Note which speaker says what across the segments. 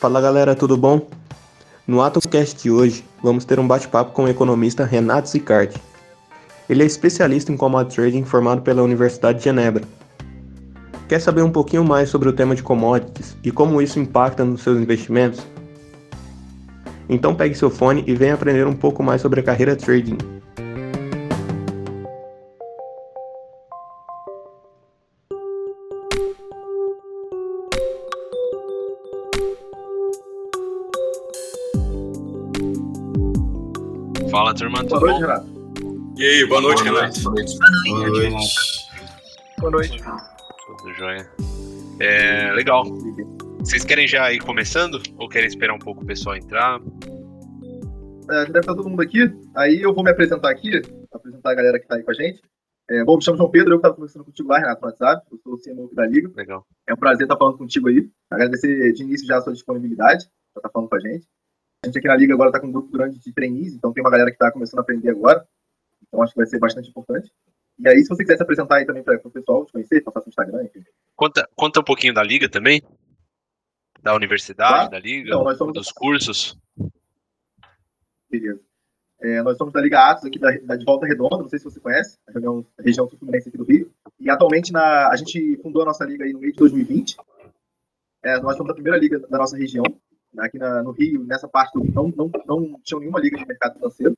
Speaker 1: Fala galera, tudo bom? No Atoscast de hoje, vamos ter um bate-papo com o economista Renato Zicardi. Ele é especialista em commodity trading formado pela Universidade de Genebra. Quer saber um pouquinho mais sobre o tema de commodities e como isso impacta nos seus investimentos? Então pegue seu fone e venha aprender um pouco mais sobre a carreira trading.
Speaker 2: Fala, turma,
Speaker 3: Boa noite? Renato.
Speaker 4: E aí, boa noite, Renato.
Speaker 2: Boa noite.
Speaker 3: Boa noite.
Speaker 2: Tudo jóia. É, legal. Vocês querem já ir começando? Ou querem esperar um pouco o pessoal entrar?
Speaker 3: É, deve estar todo mundo aqui. Aí eu vou me apresentar aqui, apresentar a galera que está aí com a gente. É, bom, me chamo João Pedro, eu estava conversando contigo lá, Renato, no WhatsApp. Eu sou o CMO aqui da Liga.
Speaker 2: Legal.
Speaker 3: É um prazer estar falando contigo aí. Agradecer de início já a sua disponibilidade para estar falando com a gente. A gente aqui na Liga agora está com um grupo grande de trainees, então tem uma galera que está começando a aprender agora. Então acho que vai ser bastante importante. E aí, se você quiser se apresentar aí também para o pessoal te conhecer, passar seu Instagram, enfim.
Speaker 2: Conta, conta um pouquinho da Liga também? Da universidade,
Speaker 3: Claro.
Speaker 2: da Liga,
Speaker 3: Então, nós somos-
Speaker 2: dos cursos.
Speaker 3: Beleza. É, nós somos da Liga Atos, aqui da, da de Volta Redonda, não sei se você conhece, a região, a região sul-fluminense aqui do Rio. E atualmente na, a gente fundou a nossa liga aí no meio de 2020. É, nós somos a primeira liga da nossa região, aqui na- no Rio, nessa parte do Rio, não, não, não tinha nenhuma liga de mercado financeiro.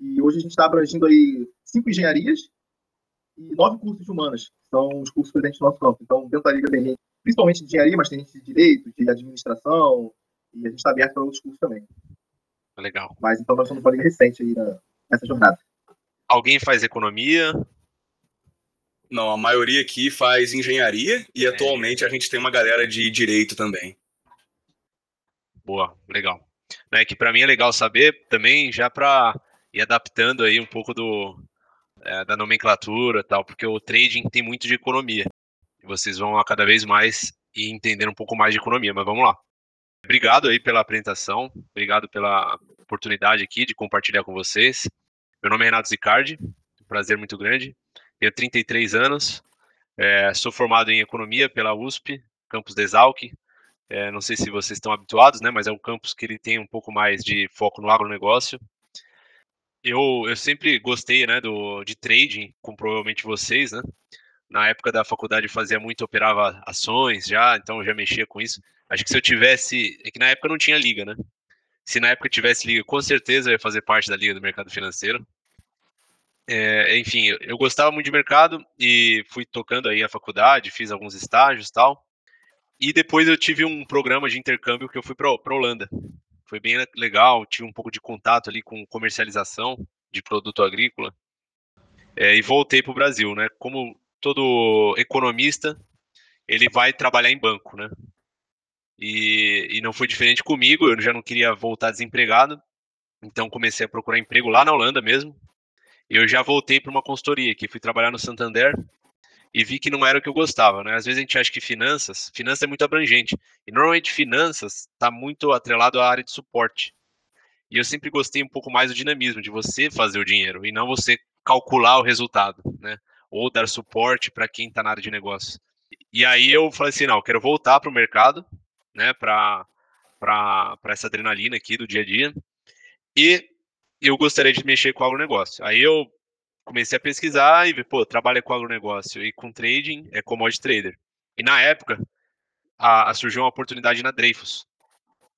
Speaker 3: E hoje a gente está abrangindo aí cinco engenharias e nove cursos de humanas, que são os cursos presentes no nosso campo. Então, dentro da liga tem gente, principalmente de engenharia, mas tem gente de direito, de administração, e a gente está aberto para outros cursos também.
Speaker 2: Legal.
Speaker 3: Mas então nós somos uma liga recente aí na- nessa jornada.
Speaker 2: Alguém faz economia?
Speaker 4: Não, a maioria aqui faz engenharia e atualmente a gente tem uma galera de direito também.
Speaker 2: Boa, legal. Né, que para mim é legal saber também, já para ir adaptando aí um pouco do, é, da nomenclatura e tal, porque o trading tem muito de economia. E vocês vão a cada vez mais ir entendendo um pouco mais de economia, mas vamos lá. Obrigado aí pela apresentação, obrigado pela oportunidade aqui de compartilhar com vocês. Meu nome é Renato Zicardi, um prazer muito grande. Tenho 33 anos, é, sou formado em economia pela USP, campus de Exalc, é, não sei se vocês estão habituados, né? Mas é um campus que ele tem um pouco mais de foco no agronegócio. Eu, eu sempre gostei, né, do, de trading, como provavelmente vocês, né? Na época da faculdade eu fazia muito, operava ações já, então eu já mexia com isso. Acho que se eu tivesse, é que na época não tinha liga, né? Se na época tivesse liga, com certeza eu ia fazer parte da liga do mercado financeiro. É, enfim, eu, gostava muito de mercado e fui tocando aí a faculdade, fiz alguns estágios tal. E depois eu tive um programa de intercâmbio que eu fui para a Holanda. Foi bem legal, tive um pouco de contato ali com comercialização de produto agrícola. É, e voltei para o Brasil, né? Como todo economista, ele vai trabalhar em banco, né? E, e não foi diferente comigo, eu já não queria voltar desempregado, então comecei a procurar emprego lá na Holanda mesmo. Eu já voltei para uma consultoria, que fui trabalhar no Santander, e vi que não era o que eu gostava, né? Às vezes a gente acha que finanças, finanças é muito abrangente, e normalmente finanças está muito atrelado à área de suporte. E eu sempre gostei um pouco mais do dinamismo, de você fazer o dinheiro, e não você calcular o resultado, né? Ou dar suporte para quem está na área de negócio. E aí eu falei assim, não, eu quero voltar para o mercado, né? Para essa adrenalina aqui do dia a dia. E eu gostaria de mexer com o agronegócio. Aí eu comecei a pesquisar e ver, pô, trabalha com agronegócio e com trading, é commodity trader. E na época, a, a surgiu uma oportunidade na Dreyfus.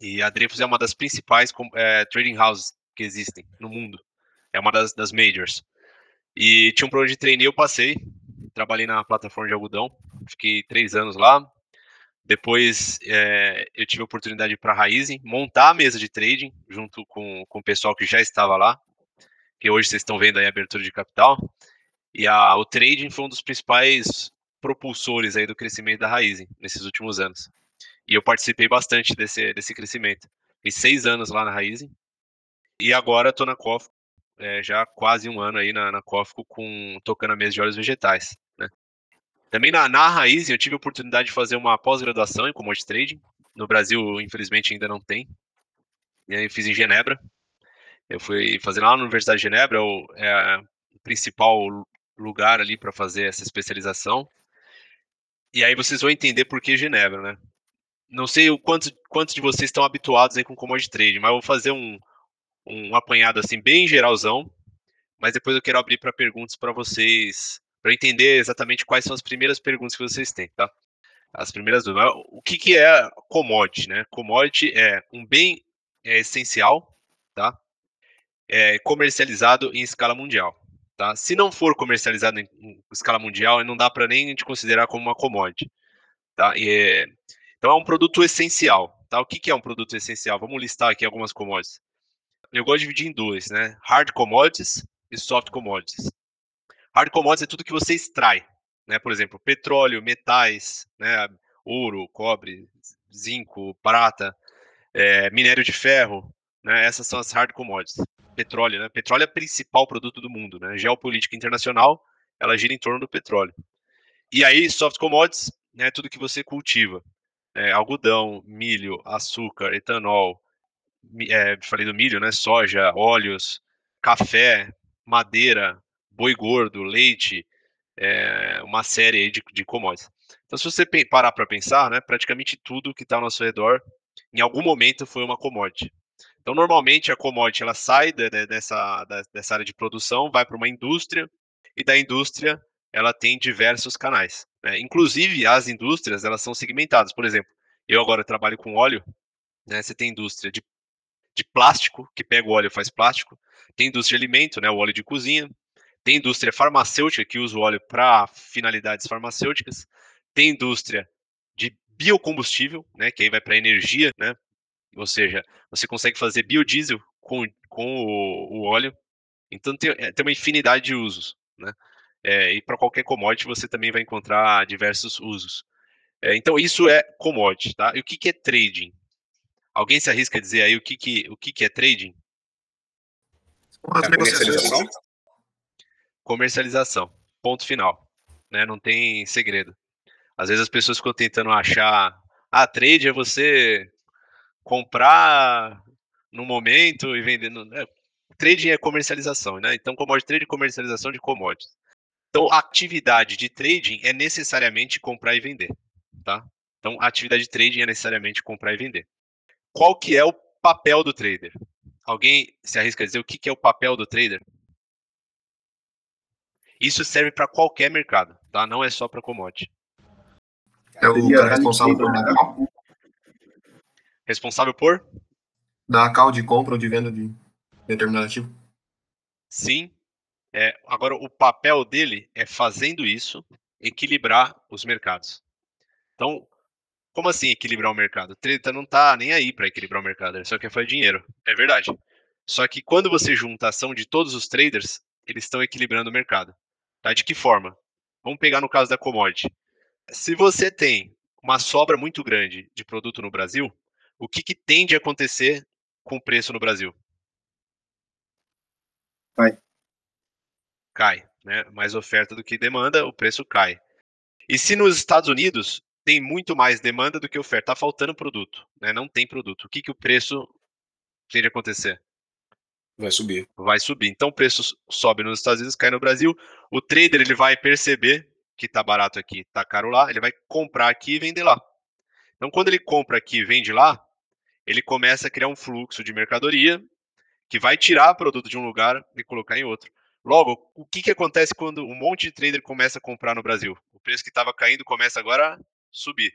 Speaker 2: E a Dreyfus é uma das principais é, trading houses que existem no mundo. É uma das, das majors. E tinha um programa de trainee, eu passei. Trabalhei na plataforma de algodão. Fiquei três anos lá. Depois é, eu tive a oportunidade para a Raizen montar a mesa de trading junto com, com o pessoal que já estava lá que hoje vocês estão vendo aí a abertura de capital. E a, o trading foi um dos principais propulsores aí do crescimento da Raizen nesses últimos anos. E eu participei bastante desse, desse crescimento. Fiz seis anos lá na Raizen. E agora estou na Cofco, é, já quase um ano aí na, na Cofco, com, tocando a mesa de óleos vegetais. Né? Também na, na Raizen eu tive a oportunidade de fazer uma pós-graduação em commodity trading. No Brasil, infelizmente, ainda não tem. E aí eu fiz em Genebra, eu fui fazer lá na Universidade de Genebra, o, é o principal lugar ali para fazer essa especialização. E aí vocês vão entender por que Genebra, né? não sei o quanto, quantos de vocês estão habituados aí com commodity trade, mas eu vou fazer um, um apanhado assim bem geralzão, mas depois eu quero abrir para perguntas para vocês, para entender exatamente quais são as primeiras perguntas que vocês têm, tá? As primeiras dúvidas. O que, que é commodity, né? Commodity é um bem é, essencial? É comercializado em escala mundial. Tá? Se não for comercializado em, em escala mundial, não dá para nem gente considerar como uma commodity. Tá? E então é um produto essencial. Tá? O que, que é um produto essencial? Vamos listar aqui algumas commodities. Eu gosto de dividir em dois, né? Hard commodities e soft commodities. Hard commodities é tudo que você extrai, né? Por exemplo, petróleo, metais, né? Ouro, cobre, zinco, prata, é, minério de ferro, né? Essas são as hard commodities. Petróleo, né? Petróleo é o principal produto do mundo, né? Geopolítica internacional, ela gira em torno do petróleo. E aí, soft commodities, né? Tudo que você cultiva. É, algodão, milho, açúcar, etanol, é, falei do milho, né? Soja, óleos, café, madeira, boi gordo, leite, é, uma série de, de commodities. Então, se você parar para pensar, né, praticamente tudo que está ao nosso redor, em algum momento foi uma commodity. Então, normalmente a commodity ela sai de, de, dessa, dessa área de produção, vai para uma indústria, e da indústria ela tem diversos canais. Né? Inclusive, as indústrias elas são segmentadas. Por exemplo, eu agora trabalho com óleo, né? você tem indústria de, de plástico, que pega o óleo e faz plástico, tem indústria de alimento, né? o óleo de cozinha, tem indústria farmacêutica, que usa o óleo para finalidades farmacêuticas, tem indústria de biocombustível, né? que aí vai para energia, né? Ou seja, você consegue fazer biodiesel com, com o, o óleo. Então tem, é, tem uma infinidade de usos, né? É, e para qualquer commodity você também vai encontrar diversos usos. É, então isso é commodity, tá? E o que, que é trading? Alguém se arrisca a dizer aí o que, que, o que, que é trading?
Speaker 4: É comercialização?
Speaker 2: Comercialização. Ponto final. Né? Não tem segredo. Às vezes as pessoas ficam tentando achar. Ah, trade é você comprar no momento e vender. No... É, trading é comercialização, né? Então, commodity trade é comercialização de commodities. Então, a atividade de trading é necessariamente comprar e vender, tá? Então, a atividade de trading é necessariamente comprar e vender. Qual que é o papel do trader? Alguém se arrisca a dizer o que, que é o papel do trader? Isso serve para qualquer mercado, tá? Não é só para commodity.
Speaker 5: É o cara responsável por
Speaker 2: Responsável por?
Speaker 5: Da call de compra ou de venda de determinado ativo?
Speaker 2: Sim. É, agora, o papel dele é, fazendo isso, equilibrar os mercados. Então, como assim equilibrar o mercado? O trader não está nem aí para equilibrar o mercado, ele só quer fazer dinheiro. É verdade. Só que quando você junta a ação de todos os traders, eles estão equilibrando o mercado. Tá? De que forma? Vamos pegar no caso da commodity. Se você tem uma sobra muito grande de produto no Brasil, o que, que tende a acontecer com o preço no Brasil?
Speaker 3: Cai.
Speaker 2: Cai, né? Mais oferta do que demanda, o preço cai. E se nos Estados Unidos tem muito mais demanda do que oferta, tá faltando produto, né? Não tem produto. O que, que o preço tende a acontecer?
Speaker 4: Vai subir.
Speaker 2: Vai subir. Então o preço sobe nos Estados Unidos, cai no Brasil. O trader ele vai perceber que tá barato aqui, tá caro lá, ele vai comprar aqui e vender lá. Então quando ele compra aqui e vende lá, ele começa a criar um fluxo de mercadoria que vai tirar produto de um lugar e colocar em outro. Logo, o que, que acontece quando um monte de trader começa a comprar no Brasil? O preço que estava caindo começa agora a subir.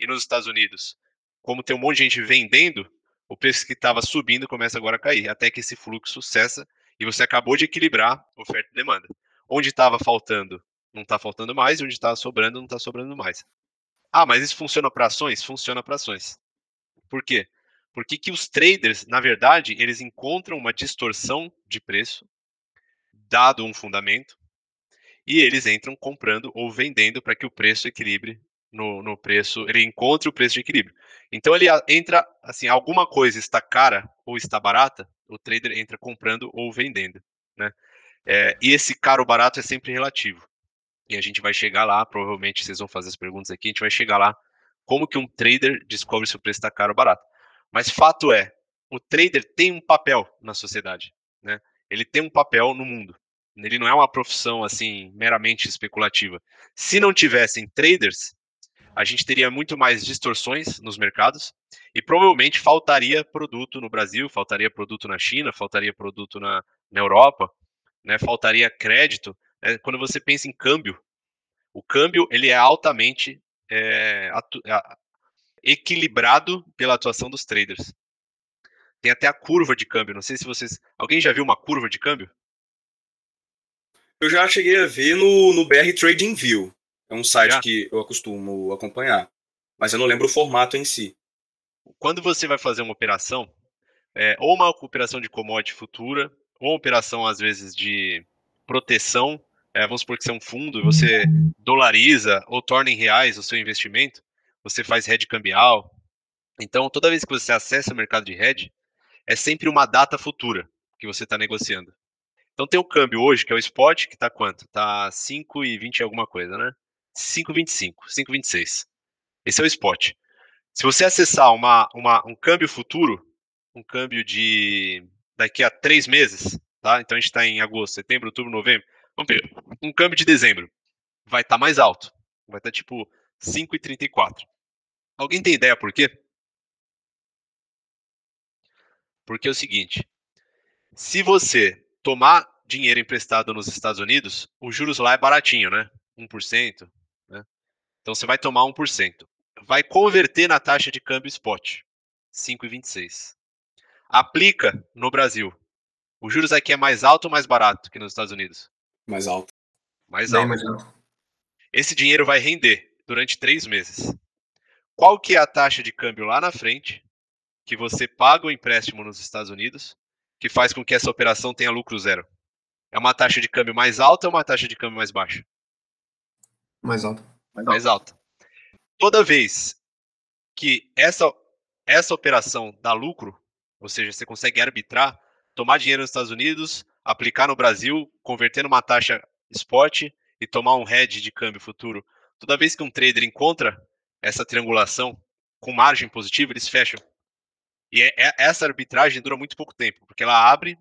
Speaker 2: E nos Estados Unidos, como tem um monte de gente vendendo, o preço que estava subindo começa agora a cair, até que esse fluxo cessa e você acabou de equilibrar oferta e demanda. Onde estava faltando, não está faltando mais, e onde estava sobrando, não está sobrando mais. Ah, mas isso funciona para ações? Funciona para ações. Por quê? Porque que os traders, na verdade, eles encontram uma distorção de preço, dado um fundamento, e eles entram comprando ou vendendo para que o preço equilibre no, no, preço, ele encontre o preço de equilíbrio. Então ele entra, assim, alguma coisa está cara ou está barata, o trader entra comprando ou vendendo, né? É, e esse caro barato é sempre relativo. E a gente vai chegar lá, provavelmente vocês vão fazer as perguntas aqui, a gente vai chegar lá como que um trader descobre se o preço está caro ou barato. Mas fato é, o trader tem um papel na sociedade, né? Ele tem um papel no mundo. Ele não é uma profissão assim meramente especulativa. Se não tivessem traders, a gente teria muito mais distorções nos mercados e provavelmente faltaria produto no Brasil, faltaria produto na China, faltaria produto na, na Europa, né, faltaria crédito. Né, quando você pensa em câmbio, o câmbio ele é altamente é, equilibrado pela atuação dos traders. Tem até a curva de câmbio. Não sei se vocês. Alguém já viu uma curva de câmbio?
Speaker 4: Eu já cheguei a ver no, no BR Trading View. É um site já? que eu costumo acompanhar. Mas eu não lembro o formato em si.
Speaker 2: Quando você vai fazer uma operação, é, ou uma operação de commodity futura, ou uma operação, às vezes, de proteção, é, vamos supor que você é um fundo e você dolariza ou torna em reais o seu investimento, você faz hedge cambial. Então, toda vez que você acessa o mercado de hedge, é sempre uma data futura que você está negociando. Então tem o câmbio hoje, que é o spot, que está quanto? Está 5,20 alguma coisa, né? 5,25, 5,26. Esse é o spot. Se você acessar uma, uma, um câmbio futuro, um câmbio de daqui a três meses, tá? Então a gente está em agosto, setembro, outubro, novembro. Vamos ver, um câmbio de dezembro vai estar tá mais alto. Vai estar tá, tipo 5,34. Alguém tem ideia por quê? Porque é o seguinte: se você tomar dinheiro emprestado nos Estados Unidos, os juros lá é baratinho, né? 1%. Né? Então você vai tomar 1%. Vai converter na taxa de câmbio spot, 5,26. Aplica no Brasil. Os juros aqui é mais alto ou mais barato que nos Estados Unidos?
Speaker 4: Mais alto.
Speaker 2: Mais alto. mais alto. Esse dinheiro vai render durante três meses. Qual que é a taxa de câmbio lá na frente que você paga o empréstimo nos Estados Unidos, que faz com que essa operação tenha lucro zero? É uma taxa de câmbio mais alta ou uma taxa de câmbio mais baixa?
Speaker 5: Mais alta.
Speaker 2: Mais alta. Toda vez que essa, essa operação dá lucro, ou seja, você consegue arbitrar, tomar dinheiro nos Estados Unidos, aplicar no Brasil, converter numa taxa spot e tomar um hedge de câmbio futuro. Toda vez que um trader encontra essa triangulação com margem positiva, eles fecham. E é, é, essa arbitragem dura muito pouco tempo, porque ela abre,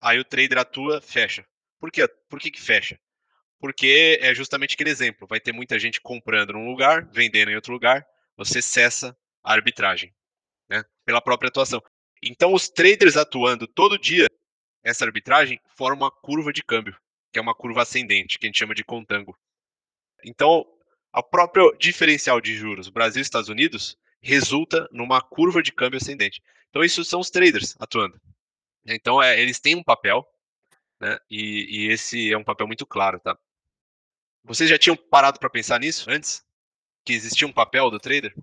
Speaker 2: aí o trader atua, fecha. Por quê? Por que, que fecha? Porque é justamente aquele exemplo. Vai ter muita gente comprando num lugar, vendendo em outro lugar, você cessa a arbitragem, né? Pela própria atuação. Então, os traders atuando todo dia, essa arbitragem forma uma curva de câmbio, que é uma curva ascendente, que a gente chama de contango. Então, a própria diferencial de juros Brasil e Estados Unidos resulta numa curva de câmbio ascendente. Então, isso são os traders atuando. Então, é, eles têm um papel, né? E, e, esse é um papel muito claro, tá? Vocês já tinham parado para pensar nisso antes? Que existia um papel do trader?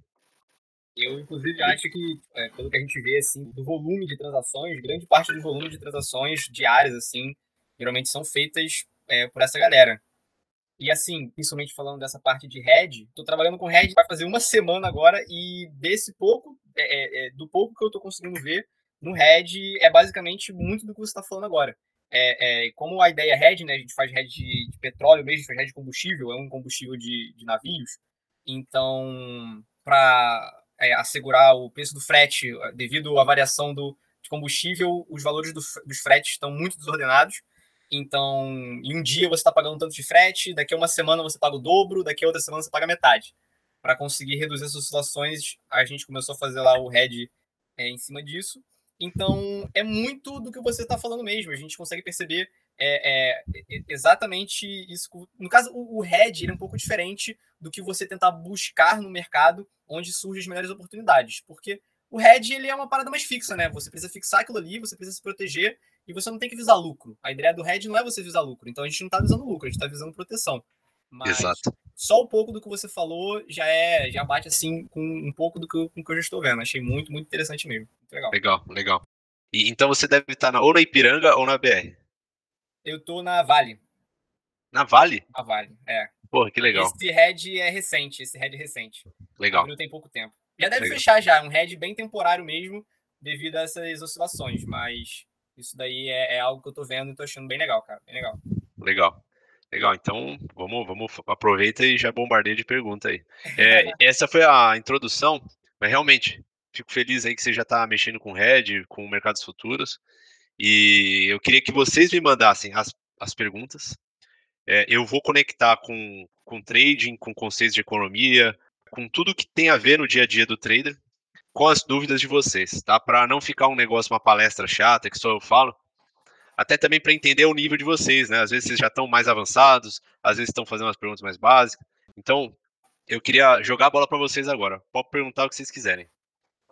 Speaker 6: Eu, inclusive, acho que, é, pelo que a gente vê, assim, do volume de transações, grande parte do volume de transações diárias, assim, geralmente são feitas é, por essa galera. E assim, principalmente falando dessa parte de Red, tô trabalhando com Red vai fazer uma semana agora e desse pouco, é, é, é, do pouco que eu tô conseguindo ver no Red, é basicamente muito do que você está falando agora. É, é, como a ideia é Red, né, a gente faz Red de, de petróleo mesmo, faz Red de combustível, é um combustível de, de navios. Então, para é, assegurar o preço do frete, devido à variação do, de combustível, os valores do, dos fretes estão muito desordenados. Então, em um dia você está pagando tanto de frete, daqui a uma semana você paga o dobro, daqui a outra semana você paga metade. Para conseguir reduzir as oscilações, a gente começou a fazer lá o head é, em cima disso. Então, é muito do que você está falando mesmo. A gente consegue perceber é, é exatamente isso. No caso, o, o head é um pouco diferente do que você tentar buscar no mercado onde surgem as melhores oportunidades. Porque o head ele é uma parada mais fixa, né? Você precisa fixar aquilo ali, você precisa se proteger e você não tem que visar lucro. A ideia do hedge não é você visar lucro. Então a gente não está visando lucro, a gente está visando proteção. Mas
Speaker 2: Exato.
Speaker 6: só um pouco do que você falou já é já bate assim com um pouco do que eu, com que eu já estou vendo. Achei muito, muito interessante mesmo. Muito legal.
Speaker 2: Legal, legal. E, então você deve estar na, ou na Ipiranga ou na BR.
Speaker 6: Eu tô na Vale.
Speaker 2: Na Vale?
Speaker 6: Na Vale, é.
Speaker 2: Porra, que legal.
Speaker 6: Esse head é recente, esse head é recente.
Speaker 2: Legal.
Speaker 6: Abriu tem pouco tempo. Já deve legal. fechar já, um head bem temporário mesmo, devido a essas oscilações, mas isso daí é, é algo que eu tô vendo e tô achando bem legal, cara. Bem legal.
Speaker 2: Legal. Legal, então vamos, vamos aproveita e já bombardeia de pergunta aí. É, essa foi a introdução, mas realmente fico feliz aí que você já está mexendo com Red, com mercados futuros, e eu queria que vocês me mandassem as, as perguntas. É, eu vou conectar com, com trading, com conceitos de economia, com tudo que tem a ver no dia a dia do trader, com as dúvidas de vocês, tá? Para não ficar um negócio, uma palestra chata que só eu falo, até também para entender o nível de vocês, né? Às vezes vocês já estão mais avançados, às vezes estão fazendo umas perguntas mais básicas. Então, eu queria jogar a bola para vocês agora. Pode perguntar o que vocês quiserem.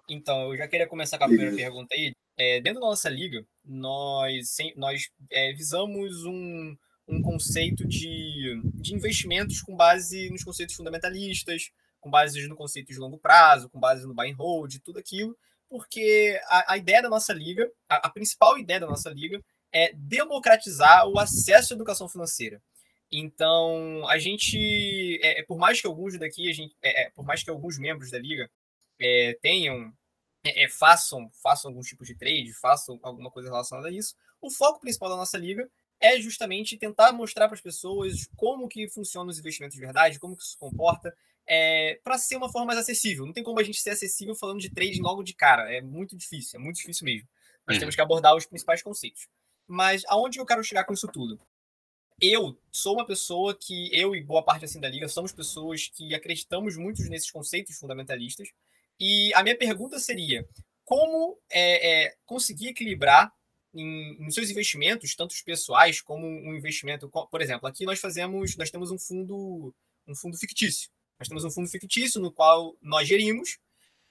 Speaker 6: Então, eu já queria começar com a primeira pergunta aí. É, dentro da nossa liga, nós, nós é, visamos um, um conceito de, de investimentos com base nos conceitos fundamentalistas, com base no conceito de longo prazo, com base no buy and hold, tudo aquilo, porque a, a ideia da nossa liga, a, a, principal ideia da nossa liga é democratizar o acesso à educação financeira. Então, a gente, é, é por mais que alguns daqui, a gente, é, é, por mais que alguns membros da liga é, tenham, é, façam, façam algum tipo de trade, façam alguma coisa relacionada a isso, o foco principal da nossa liga é justamente tentar mostrar para as pessoas como que funcionam os investimentos de verdade, como que isso se comporta, é, para ser uma forma mais acessível. Não tem como a gente ser acessível falando de trading logo de cara. É muito difícil, é muito difícil mesmo. Nós uhum. temos que abordar os principais conceitos. Mas aonde eu quero chegar com isso tudo? Eu sou uma pessoa que, eu e boa parte assim da liga, somos pessoas que acreditamos muito nesses conceitos fundamentalistas. E a minha pergunta seria: como é, é, conseguir equilibrar em, nos seus investimentos, tanto os pessoais como um investimento, por exemplo, aqui nós fazemos, nós temos um fundo, um fundo fictício. Nós temos um fundo fictício no qual nós gerimos,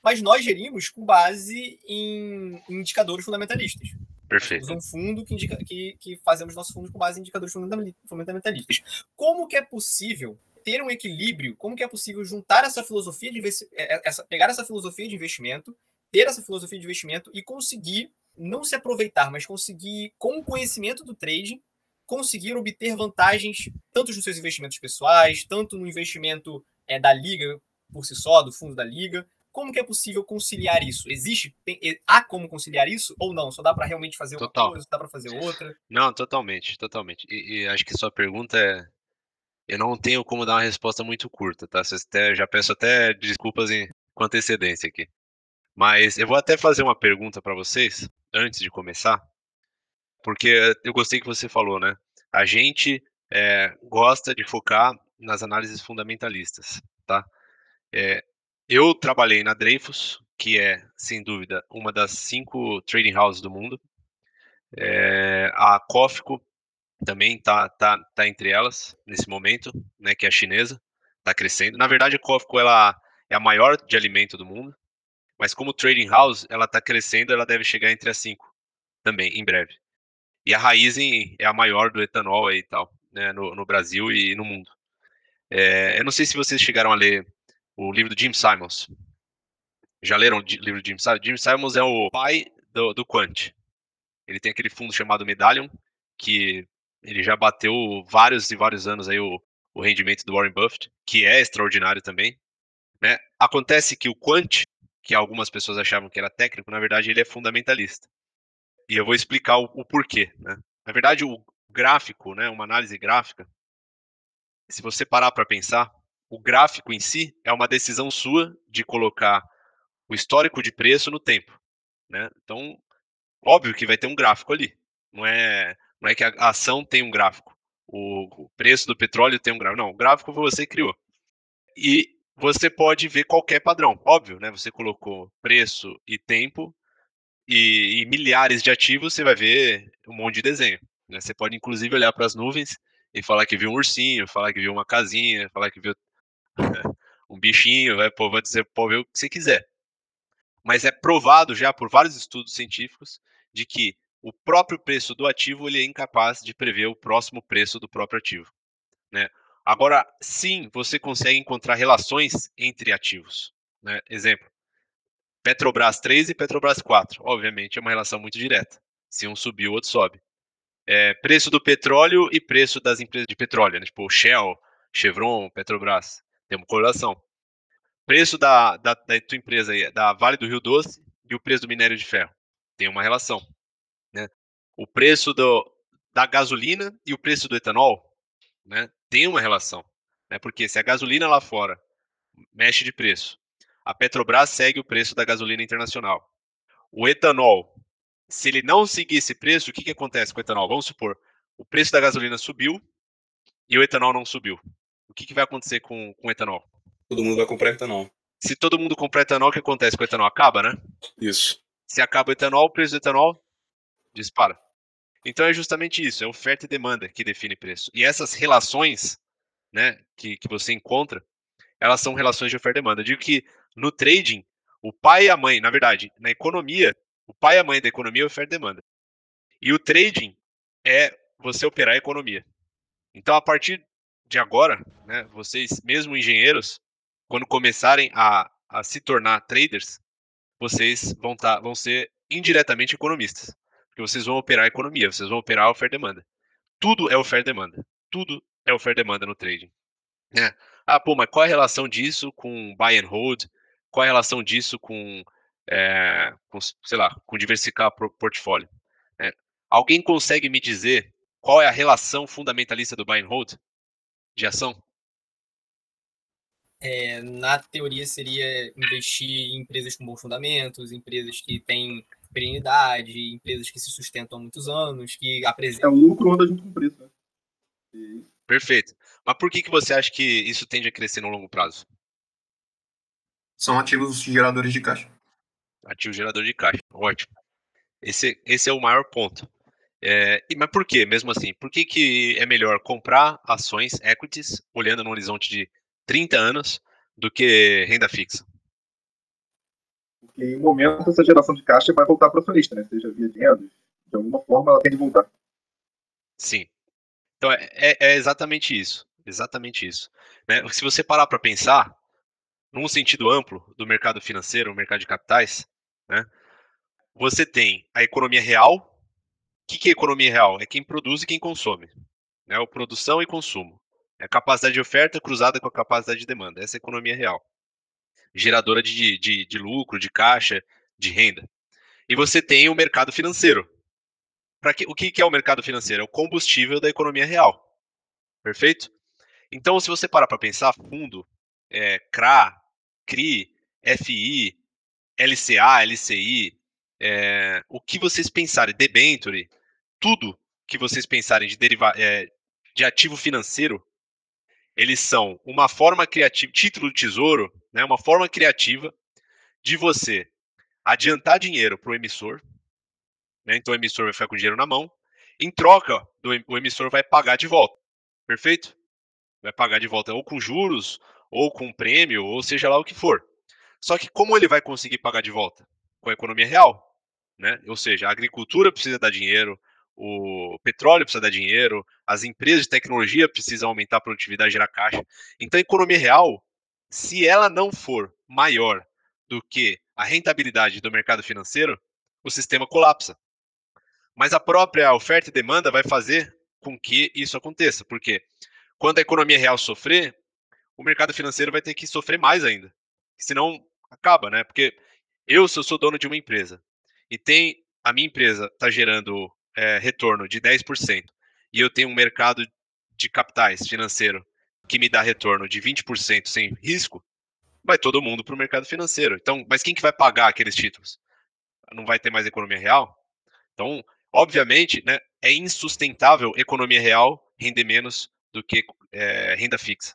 Speaker 6: mas nós gerimos com base em indicadores fundamentalistas.
Speaker 2: Perfeito.
Speaker 6: Temos um fundo que, indica, que, que fazemos nosso fundo com base em indicadores fundamentalistas. Como que é possível ter um equilíbrio? Como que é possível juntar essa filosofia de é, é, essa, pegar essa filosofia de investimento, ter essa filosofia de investimento e conseguir não se aproveitar, mas conseguir, com o conhecimento do trading, conseguir obter vantagens tanto nos seus investimentos pessoais, tanto no investimento é, da liga por si só, do fundo da liga. Como que é possível conciliar isso? Existe, tem, há como conciliar isso ou não? Só dá para realmente fazer Total. uma coisa, dá para fazer outra?
Speaker 2: Não, totalmente, totalmente. E, e, acho que sua pergunta é, eu não tenho como dar uma resposta muito curta, tá? Até, já peço até desculpas em, com antecedência aqui. Mas eu vou até fazer uma pergunta para vocês antes de começar, porque eu gostei que você falou, né? A gente é, gosta de focar nas análises fundamentalistas, tá? É, eu trabalhei na Dreyfus, que é, sem dúvida, uma das cinco trading houses do mundo. É, a Cofco também tá, tá, tá entre elas nesse momento, né, que é a chinesa, está crescendo. Na verdade, a Cofco ela é a maior de alimento do mundo, mas como trading house, ela está crescendo, ela deve chegar entre as cinco também, em breve. E a Raizen é a maior do etanol e tal, né, no, no Brasil e no mundo. É, eu não sei se vocês chegaram a ler o livro do Jim Simons. Já leram o livro do Jim Simons? Jim Simons é o pai do, do Quant. Ele tem aquele fundo chamado Medallion, que ele já bateu vários e vários anos aí o, o rendimento do Warren Buffett, que é extraordinário também. Né? Acontece que o Quant, que algumas pessoas achavam que era técnico, na verdade ele é fundamentalista. E eu vou explicar o, o porquê. Né? Na verdade, o gráfico, né, uma análise gráfica, se você parar para pensar, o gráfico em si é uma decisão sua de colocar o histórico de preço no tempo. Né? Então, óbvio que vai ter um gráfico ali. Não é, não é que a ação tem um gráfico. O, o preço do petróleo tem um gráfico. Não, o gráfico você criou. E você pode ver qualquer padrão. Óbvio, né? Você colocou preço e tempo e, e milhares de ativos, você vai ver um monte de desenho. Né? Você pode, inclusive, olhar para as nuvens e falar que viu um ursinho, falar que viu uma casinha, falar que viu um bichinho, vai, pô, vai dizer, pode ver o que você quiser. Mas é provado já por vários estudos científicos de que o próprio preço do ativo ele é incapaz de prever o próximo preço do próprio ativo. Né? Agora, sim, você consegue encontrar relações entre ativos. Né? Exemplo, Petrobras 3 e Petrobras 4. Obviamente, é uma relação muito direta. Se um subir, o outro sobe é, preço do petróleo e preço das empresas de petróleo, né? tipo Shell, Chevron, Petrobras, tem uma correlação. Preço da, da, da tua empresa aí, da Vale do Rio Doce e o preço do minério de ferro, tem uma relação. Né? O preço do, da gasolina e o preço do etanol, né, tem uma relação. Né? Porque se a gasolina lá fora mexe de preço, a Petrobras segue o preço da gasolina internacional. O etanol se ele não seguir esse preço, o que, que acontece com o etanol? Vamos supor, o preço da gasolina subiu e o etanol não subiu. O que, que vai acontecer com, com o etanol?
Speaker 4: Todo mundo vai comprar etanol.
Speaker 2: Se todo mundo comprar etanol, o que acontece com o etanol? Acaba, né?
Speaker 4: Isso.
Speaker 2: Se acaba o etanol, o preço do etanol dispara. Então é justamente isso, é oferta e demanda que define preço. E essas relações, né, que, que você encontra, elas são relações de oferta e demanda. Eu digo que no trading, o pai e a mãe, na verdade, na economia, o pai e a mãe da economia é oferta e demanda. E o trading é você operar a economia. Então, a partir de agora, né, vocês, mesmo engenheiros, quando começarem a, a se tornar traders, vocês vão, tá, vão ser indiretamente economistas. Porque vocês vão operar a economia, vocês vão operar a oferta e demanda. Tudo é oferta e demanda. Tudo é oferta e demanda no trading. É. Ah, pô, mas qual a relação disso com buy and hold? Qual a relação disso com, é, com sei lá, com diversificar o portfólio? É. Alguém consegue me dizer qual é a relação fundamentalista do buy and hold de ação?
Speaker 6: É, na teoria seria investir em empresas com bons fundamentos, empresas que têm perenidade, empresas que se sustentam há muitos anos, que apresentam.
Speaker 3: É o lucro anda junto com o preço. Né?
Speaker 2: E... Perfeito. Mas por que, que você acha que isso tende a crescer no longo prazo?
Speaker 5: São ativos geradores de caixa.
Speaker 2: Ativo gerador de caixa. Ótimo. Esse, esse é o maior ponto. É, mas por quê, mesmo assim? Por que, que é melhor comprar ações, equities, olhando no horizonte de 30 anos, do que renda fixa?
Speaker 3: Porque em um momento essa geração de caixa vai voltar para o acionista, né? Seja via dinheiro, de alguma forma ela tem de voltar.
Speaker 2: Sim. Então é, é, é exatamente isso. Exatamente isso. Né? Se você parar para pensar, num sentido amplo do mercado financeiro, o mercado de capitais, né? Você tem a economia real. O que, que é economia real? É quem produz e quem consome. Né? O produção e consumo. É a capacidade de oferta cruzada com a capacidade de demanda. Essa é a economia real. Geradora de, de, de lucro, de caixa, de renda. E você tem o mercado financeiro. Que, o que, que é o mercado financeiro? É o combustível da economia real. Perfeito? Então, se você parar para pensar, fundo, é, CRA, CRI, FI, LCA, LCI, é, o que vocês pensarem, debenture, tudo que vocês pensarem de, deriva é, de ativo financeiro, eles são uma forma criativa, título de tesouro, né, uma forma criativa de você adiantar dinheiro para o emissor, né, então o emissor vai ficar com o dinheiro na mão, em troca, do, o emissor vai pagar de volta, perfeito? Vai pagar de volta ou com juros, ou com prêmio, ou seja lá o que for. Só que como ele vai conseguir pagar de volta? Com a economia real, né? Ou seja, a agricultura precisa dar dinheiro, o petróleo precisa dar dinheiro, as empresas de tecnologia precisam aumentar a produtividade gerar caixa. Então, a economia real, se ela não for maior do que a rentabilidade do mercado financeiro, o sistema colapsa. Mas a própria oferta e demanda vai fazer com que isso aconteça, porque quando a economia real sofrer, o mercado financeiro vai ter que sofrer mais ainda. Senão acaba, né? Porque eu, se eu sou dono de uma empresa e tem a minha empresa está gerando é, retorno de 10% e eu tenho um mercado de capitais financeiro que me dá retorno de 20% sem risco, vai todo mundo para o mercado financeiro. Então, mas quem que vai pagar aqueles títulos? Não vai ter mais economia real? Então, obviamente, né, é insustentável economia real render menos do que é, renda fixa.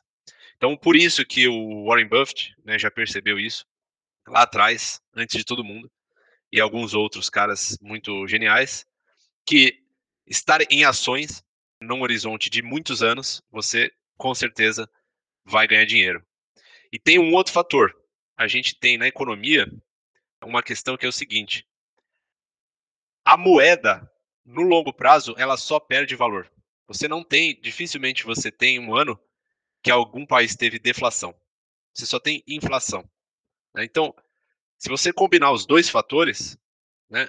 Speaker 2: Então, por isso que o Warren Buffett né, já percebeu isso lá atrás, antes de todo mundo, e alguns outros caras muito geniais, que estar em ações num horizonte de muitos anos, você com certeza vai ganhar dinheiro. E tem um outro fator. A gente tem na economia uma questão que é o seguinte: a moeda no longo prazo ela só perde valor. Você não tem, dificilmente você tem um ano que algum país teve deflação. Você só tem inflação. Né? Então, se você combinar os dois fatores, né,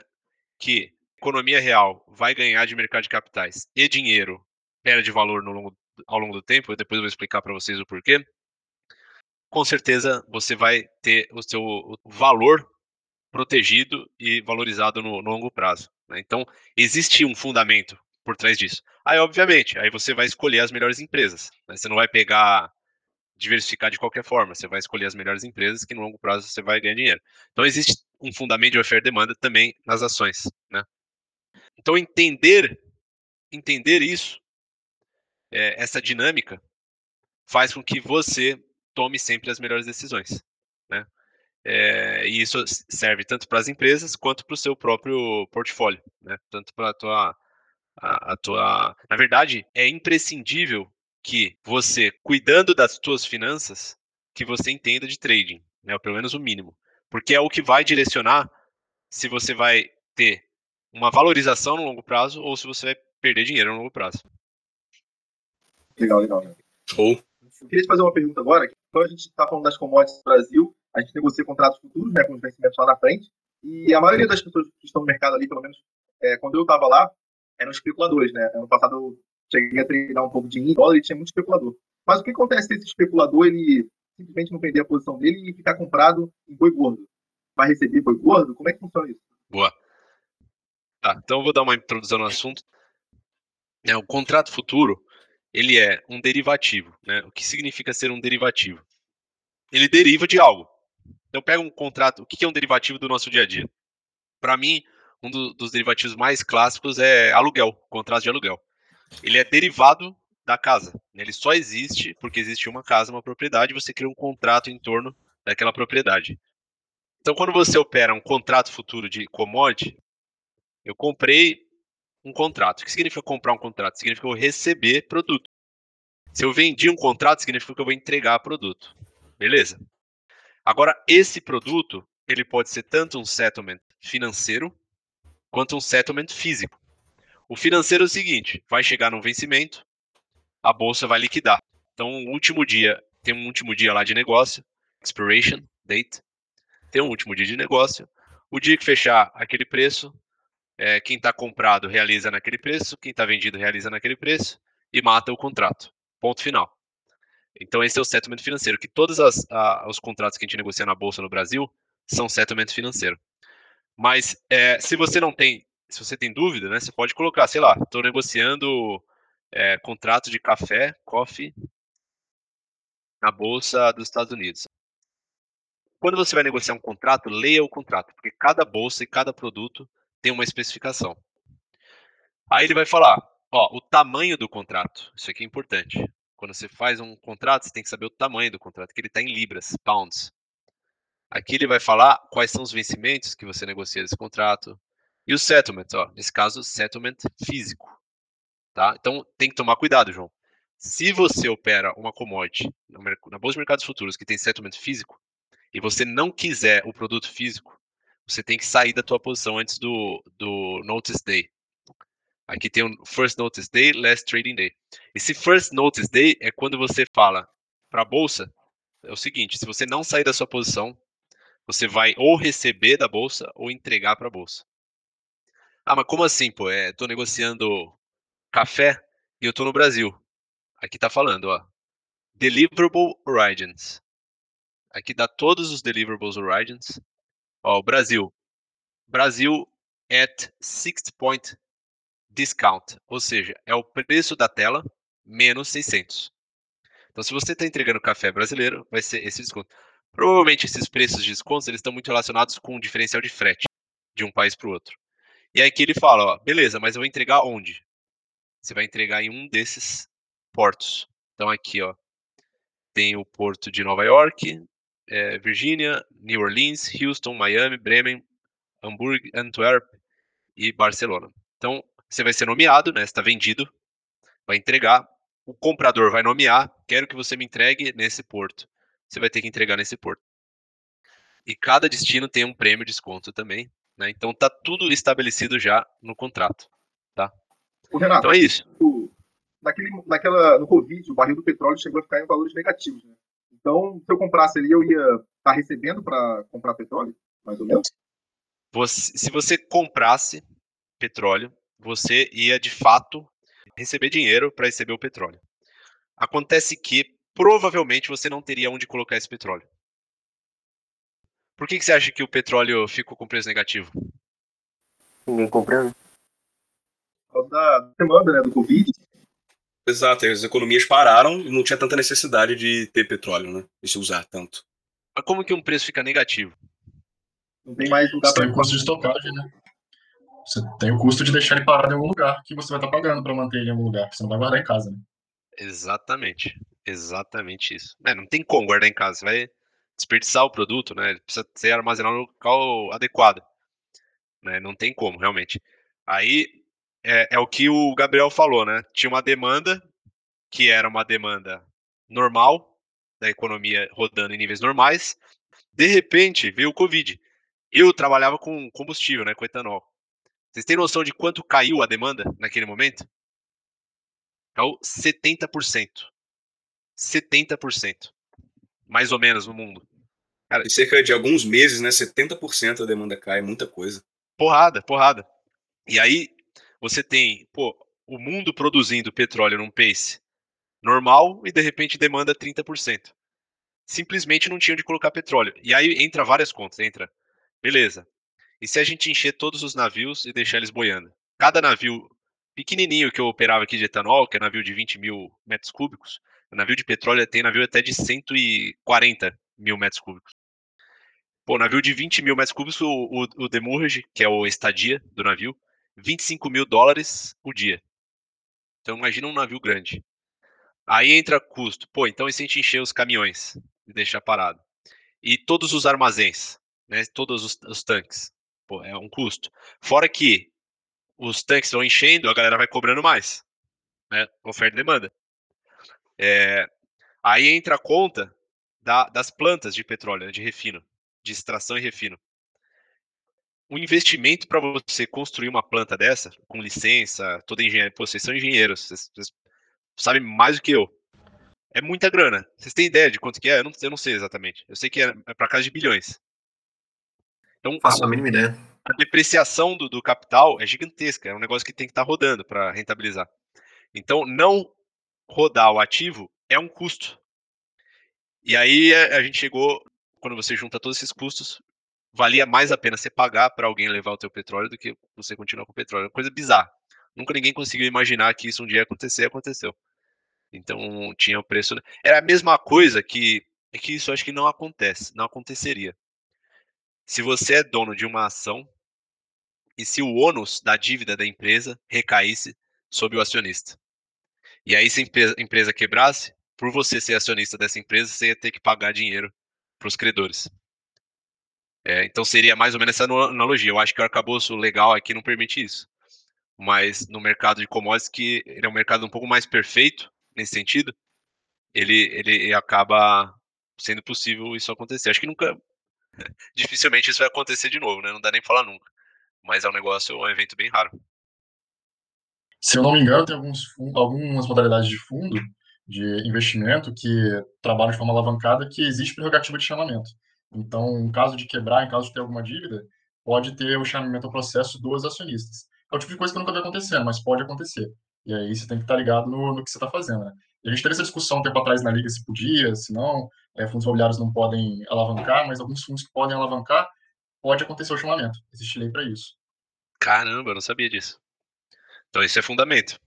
Speaker 2: que economia real vai ganhar de mercado de capitais e dinheiro perde valor longo, ao longo do tempo, eu depois vou explicar para vocês o porquê, com certeza você vai ter o seu valor protegido e valorizado no, no longo prazo. Né? Então, existe um fundamento por trás disso. Aí, obviamente, aí você vai escolher as melhores empresas. Né? Você não vai pegar, diversificar de qualquer forma. Você vai escolher as melhores empresas que no longo prazo você vai ganhar dinheiro. Então, existe um fundamento de oferta e demanda também nas ações. Né? Então, entender, entender isso, é, essa dinâmica, faz com que você tome sempre as melhores decisões, né? É, e isso serve tanto para as empresas quanto para o seu próprio portfólio, né? Tanto para a tua, a, a tua, na verdade, é imprescindível que você, cuidando das suas finanças, que você entenda de trading, né? Ou pelo menos o mínimo, porque é o que vai direcionar se você vai ter uma valorização no longo prazo ou se você vai perder dinheiro no longo prazo.
Speaker 3: Legal, legal.
Speaker 4: Show.
Speaker 3: Eu queria te fazer uma pergunta agora. Então a gente está falando das commodities no Brasil, a gente negocia contratos futuros, né, com os vencimentos lá na frente, e a maioria das pessoas que estão no mercado ali, pelo menos é, quando eu estava lá, eram especuladores, né? Ano passado eu cheguei a treinar um pouco de dólar e tinha muito especulador. Mas o que acontece se esse especulador ele simplesmente não perder a posição dele e ficar comprado em boi gordo? Vai receber boi gordo? Como é que funciona isso?
Speaker 2: Boa. Tá, então vou dar uma introdução no assunto. É, o contrato futuro, ele é um derivativo. Né? O que significa ser um derivativo? Ele deriva de algo. Então pega um contrato, o que é um derivativo do nosso dia a dia? Para mim, um do, dos derivativos mais clássicos é aluguel, contrato de aluguel. Ele é derivado da casa. Ele só existe porque existe uma casa, uma propriedade, você cria um contrato em torno daquela propriedade. Então, quando você opera um contrato futuro de commodity, eu comprei um contrato. O que significa comprar um contrato? Significa eu receber produto. Se eu vendi um contrato, significa que eu vou entregar produto. Beleza? Agora, esse produto, ele pode ser tanto um settlement financeiro, quanto um settlement físico. O financeiro é o seguinte, vai chegar no vencimento, a bolsa vai liquidar. Então, o último dia, tem um último dia lá de negócio, expiration date, tem um último dia de negócio. O dia que fechar aquele preço, é, quem está comprado realiza naquele preço, quem está vendido realiza naquele preço e mata o contrato. Ponto final. Então esse é o settlement financeiro, que todos os contratos que a gente negocia na bolsa no Brasil são settlement financeiro. Mas é, se você não tem, se você tem dúvida, né, você pode colocar, sei lá, estou negociando é, contrato de café, coffee, na bolsa dos Estados Unidos. Quando você vai negociar um contrato, leia o contrato, porque cada bolsa e cada produto tem uma especificação. Aí ele vai falar, ó, o tamanho do contrato. Isso aqui é importante. Quando você faz um contrato, você tem que saber o tamanho do contrato, que ele está em libras, pounds. Aqui ele vai falar quais são os vencimentos que você negocia desse contrato e o settlement, ó, nesse caso, settlement físico, tá? Então tem que tomar cuidado, João. Se você opera uma commodity na bolsa de mercados futuros que tem settlement físico e você não quiser o produto físico, você tem que sair da tua posição antes do, do Notice Day. Aqui tem o First Notice Day, Last Trading Day. Esse First Notice Day é quando você fala para a bolsa, é o seguinte, se você não sair da sua posição, você vai ou receber da bolsa ou entregar para a bolsa. Ah, mas como assim, pô? É, tô negociando café e eu tô no Brasil. Aqui tá falando, ó. Deliverable Origins. Aqui dá todos os deliverables origins. Ó, Brasil. Brasil at 6 point discount, ou seja, é o preço da tela menos 600. Então, se você está entregando café brasileiro, vai ser esse desconto. Provavelmente esses preços de descontos eles estão muito relacionados com o diferencial de frete de um país para o outro. E aí que ele fala, ó, beleza, mas eu vou entregar onde? Você vai entregar em um desses portos. Então aqui, ó, tem o porto de Nova York, é, Virgínia, New Orleans, Houston, Miami, Bremen, Hamburgo, Antwerp e Barcelona. Então, você vai ser nomeado, né? Está vendido, vai entregar. O comprador vai nomear, quero que você me entregue nesse porto. Você vai ter que entregar nesse porto. E cada destino tem um prêmio de desconto também, né? Então tá tudo estabelecido já no contrato, tá?
Speaker 3: O Renato,
Speaker 2: então é isso.
Speaker 3: naquele, naquela, no Covid, o barril do petróleo chegou a ficar em valores negativos, né? Então, se eu comprasse ali, eu ia estar tá recebendo para comprar petróleo, mais ou menos?
Speaker 2: Você, se você comprasse petróleo, você ia de fato receber dinheiro para receber o petróleo. Acontece que provavelmente você não teria onde colocar esse petróleo. Por que, que você acha que o petróleo ficou com preço negativo?
Speaker 5: Ninguém comprando.
Speaker 3: Por causa da demanda, né, do Covid.
Speaker 4: Exato, as economias pararam e não tinha tanta necessidade de ter petróleo, né? De se usar tanto.
Speaker 2: Mas como que um preço fica negativo?
Speaker 3: Não tem mais lugar
Speaker 7: Você tem o custo de estocagem, né? Você tem o custo de deixar ele parado em algum lugar que você vai estar pagando para manter ele em algum lugar, que você não vai guardar em casa, né?
Speaker 2: Exatamente. Exatamente isso. É, não tem como guardar em casa. Você vai desperdiçar o produto, né? Ele precisa ser armazenado no local adequado. Né? Não tem como, realmente. Aí é, é o que o Gabriel falou, né? Tinha uma demanda que era uma demanda normal da economia rodando em níveis normais. De repente veio o Covid. Eu trabalhava com combustível, né, com etanol. Vocês têm noção de quanto caiu a demanda naquele momento? Caiu 70%. 70%. Mais ou menos no mundo.
Speaker 4: Cara, em cerca de alguns meses, né, 70% da demanda cai, é muita coisa.
Speaker 2: Porrada, porrada. E aí você tem, pô, o mundo produzindo petróleo num pace normal e de repente demanda 30%. Simplesmente não tinha onde colocar petróleo. E aí entra várias contas, entra. Beleza. E se a gente encher todos os navios e deixar eles boiando? Cada navio pequenininho que eu operava aqui de etanol, que é navio de 20 mil metros cúbicos, navio de petróleo tem navio até de 140 mil metros cúbicos. Pô, navio de 20 mil metros cúbicos, o, o, o demurrage, que é o estadia do navio, 25 mil dólares o dia. Então imagina um navio grande. Aí entra custo. Pô, então e se a gente encher os caminhões e deixar parado? E todos os armazéns, né? Todos os, os tanques. Pô, é um custo. Fora que os tanques vão enchendo, a galera vai cobrando mais. Né? Oferta e demanda. É, aí entra a conta da, das plantas de petróleo, né, de refino, de extração e refino. O investimento para você construir uma planta dessa, com licença, toda engenharia, pô, vocês são engenheiros, vocês, vocês sabem mais do que eu. É muita grana. Vocês têm ideia de quanto que é? Eu não, eu não sei exatamente. Eu sei que é, é para casa de bilhões.
Speaker 5: Então, Faço a, a mínima ideia.
Speaker 2: A depreciação do, do, capital é gigantesca. É um negócio que tem que estar tá rodando para rentabilizar. Então, não rodar o ativo é um custo. E aí a gente chegou, quando você junta todos esses custos, valia mais a pena você pagar para alguém levar o teu petróleo do que você continuar com o petróleo. É coisa bizarra. Nunca ninguém conseguiu imaginar que isso um dia ia acontecer, aconteceu. Então tinha o preço. Era a mesma coisa que é que isso acho que não acontece, não aconteceria. Se você é dono de uma ação e se o ônus da dívida da empresa recaísse sobre o acionista. E aí, se a empresa quebrasse, por você ser acionista dessa empresa, você ia ter que pagar dinheiro para os credores. É, então seria mais ou menos essa analogia. Eu acho que o arcabouço legal aqui não permite isso. Mas no mercado de commodities, que ele é um mercado um pouco mais perfeito nesse sentido, ele, ele acaba sendo possível isso acontecer. Acho que nunca, dificilmente isso vai acontecer de novo, né? Não dá nem falar nunca. Mas é um negócio, é um evento bem raro.
Speaker 7: Se eu não me engano, tem alguns, algumas modalidades de fundo de investimento que trabalham de forma alavancada que existe prerrogativa de chamamento. Então, em caso de quebrar, em caso de ter alguma dívida, pode ter o chamamento ao processo dos acionistas. É o tipo de coisa que nunca vai acontecer, mas pode acontecer. E aí você tem que estar ligado no, no que você está fazendo. Né? A gente teve essa discussão um tempo atrás na Liga se podia, se não, é, fundos imobiliários não podem alavancar, mas alguns fundos que podem alavancar, pode acontecer o chamamento. Existe lei para isso.
Speaker 2: Caramba, eu não sabia disso. Então, isso é fundamento.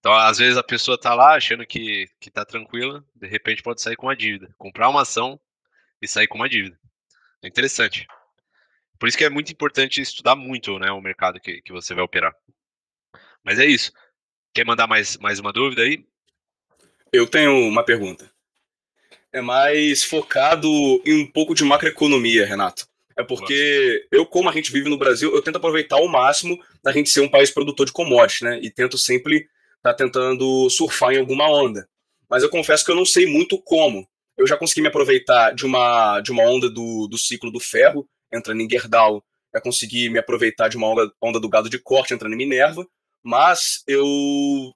Speaker 2: Então, às vezes a pessoa está lá achando que, que tá tranquila, de repente pode sair com uma dívida. Comprar uma ação e sair com uma dívida. É interessante. Por isso que é muito importante estudar muito né, o mercado que, que você vai operar. Mas é isso. Quer mandar mais, mais uma dúvida aí?
Speaker 4: Eu tenho uma pergunta. É mais focado em um pouco de macroeconomia, Renato. É porque eu, como a gente vive no Brasil, eu tento aproveitar ao máximo da gente ser um país produtor de commodities, né? E tento sempre tá tentando surfar em alguma onda. Mas eu confesso que eu não sei muito como. Eu já consegui me aproveitar de uma, de uma onda do, do ciclo do ferro, entrando em Gerdau. Já consegui me aproveitar de uma onda, onda do gado de corte, entrando em Minerva. Mas eu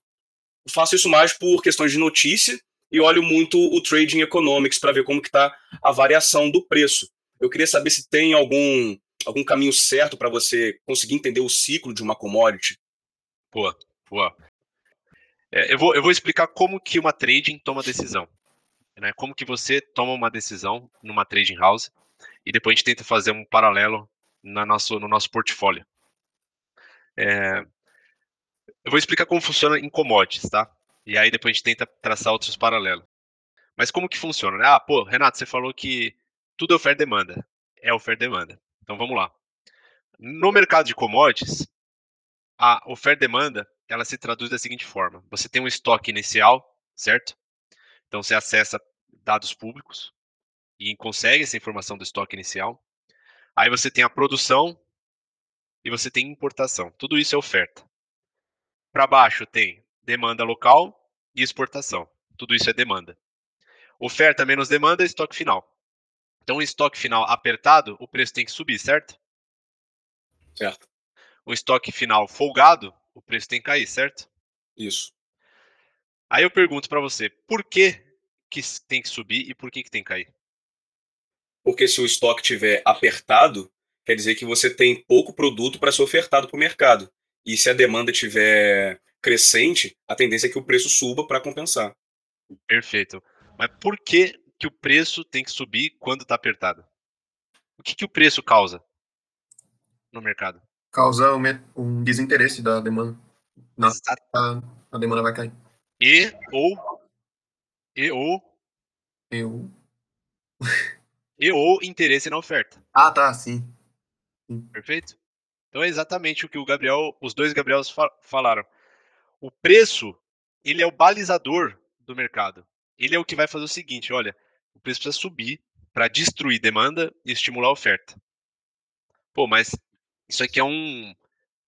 Speaker 4: faço isso mais por questões de notícia e olho muito o Trading Economics para ver como que está a variação do preço. Eu queria saber se tem algum, algum caminho certo para você conseguir entender o ciclo de uma commodity.
Speaker 2: Boa, boa. É, eu, vou, eu vou explicar como que uma trading toma decisão. Né? Como que você toma uma decisão numa trading house e depois a gente tenta fazer um paralelo na nosso, no nosso portfólio. É, eu vou explicar como funciona em commodities, tá? E aí depois a gente tenta traçar outros paralelos. Mas como que funciona? Né? Ah, pô, Renato, você falou que tudo é oferta e demanda. É oferta e demanda. Então vamos lá. No mercado de commodities, a oferta e demanda ela se traduz da seguinte forma: você tem um estoque inicial, certo? Então você acessa dados públicos e consegue essa informação do estoque inicial. Aí você tem a produção e você tem importação. Tudo isso é oferta. Para baixo tem demanda local e exportação. Tudo isso é demanda. Oferta menos demanda é estoque final. Então, estoque final apertado, o preço tem que subir, certo?
Speaker 4: Certo.
Speaker 2: O estoque final folgado, o preço tem que cair, certo?
Speaker 4: Isso.
Speaker 2: Aí eu pergunto para você, por que, que tem que subir e por que, que tem que cair?
Speaker 4: Porque se o estoque estiver apertado, quer dizer que você tem pouco produto para ser ofertado para o mercado. E se a demanda estiver crescente, a tendência é que o preço suba para compensar.
Speaker 2: Perfeito. Mas por que, que o preço tem que subir quando está apertado? O que, que o preço causa no mercado?
Speaker 5: Causa um, desinteresse da demanda.
Speaker 2: Exato.
Speaker 5: a, a demanda vai cair.
Speaker 2: E ou e ou
Speaker 5: Eu...
Speaker 2: e ou interesse na oferta.
Speaker 5: Ah, tá, sim.
Speaker 2: Perfeito? Então é exatamente o que o Gabriel, os dois Gabriels fa falaram. O preço, ele é o balizador do mercado. Ele é o que vai fazer o seguinte, olha, o preço precisa subir para destruir demanda e estimular a oferta. Pô, mas isso aqui é um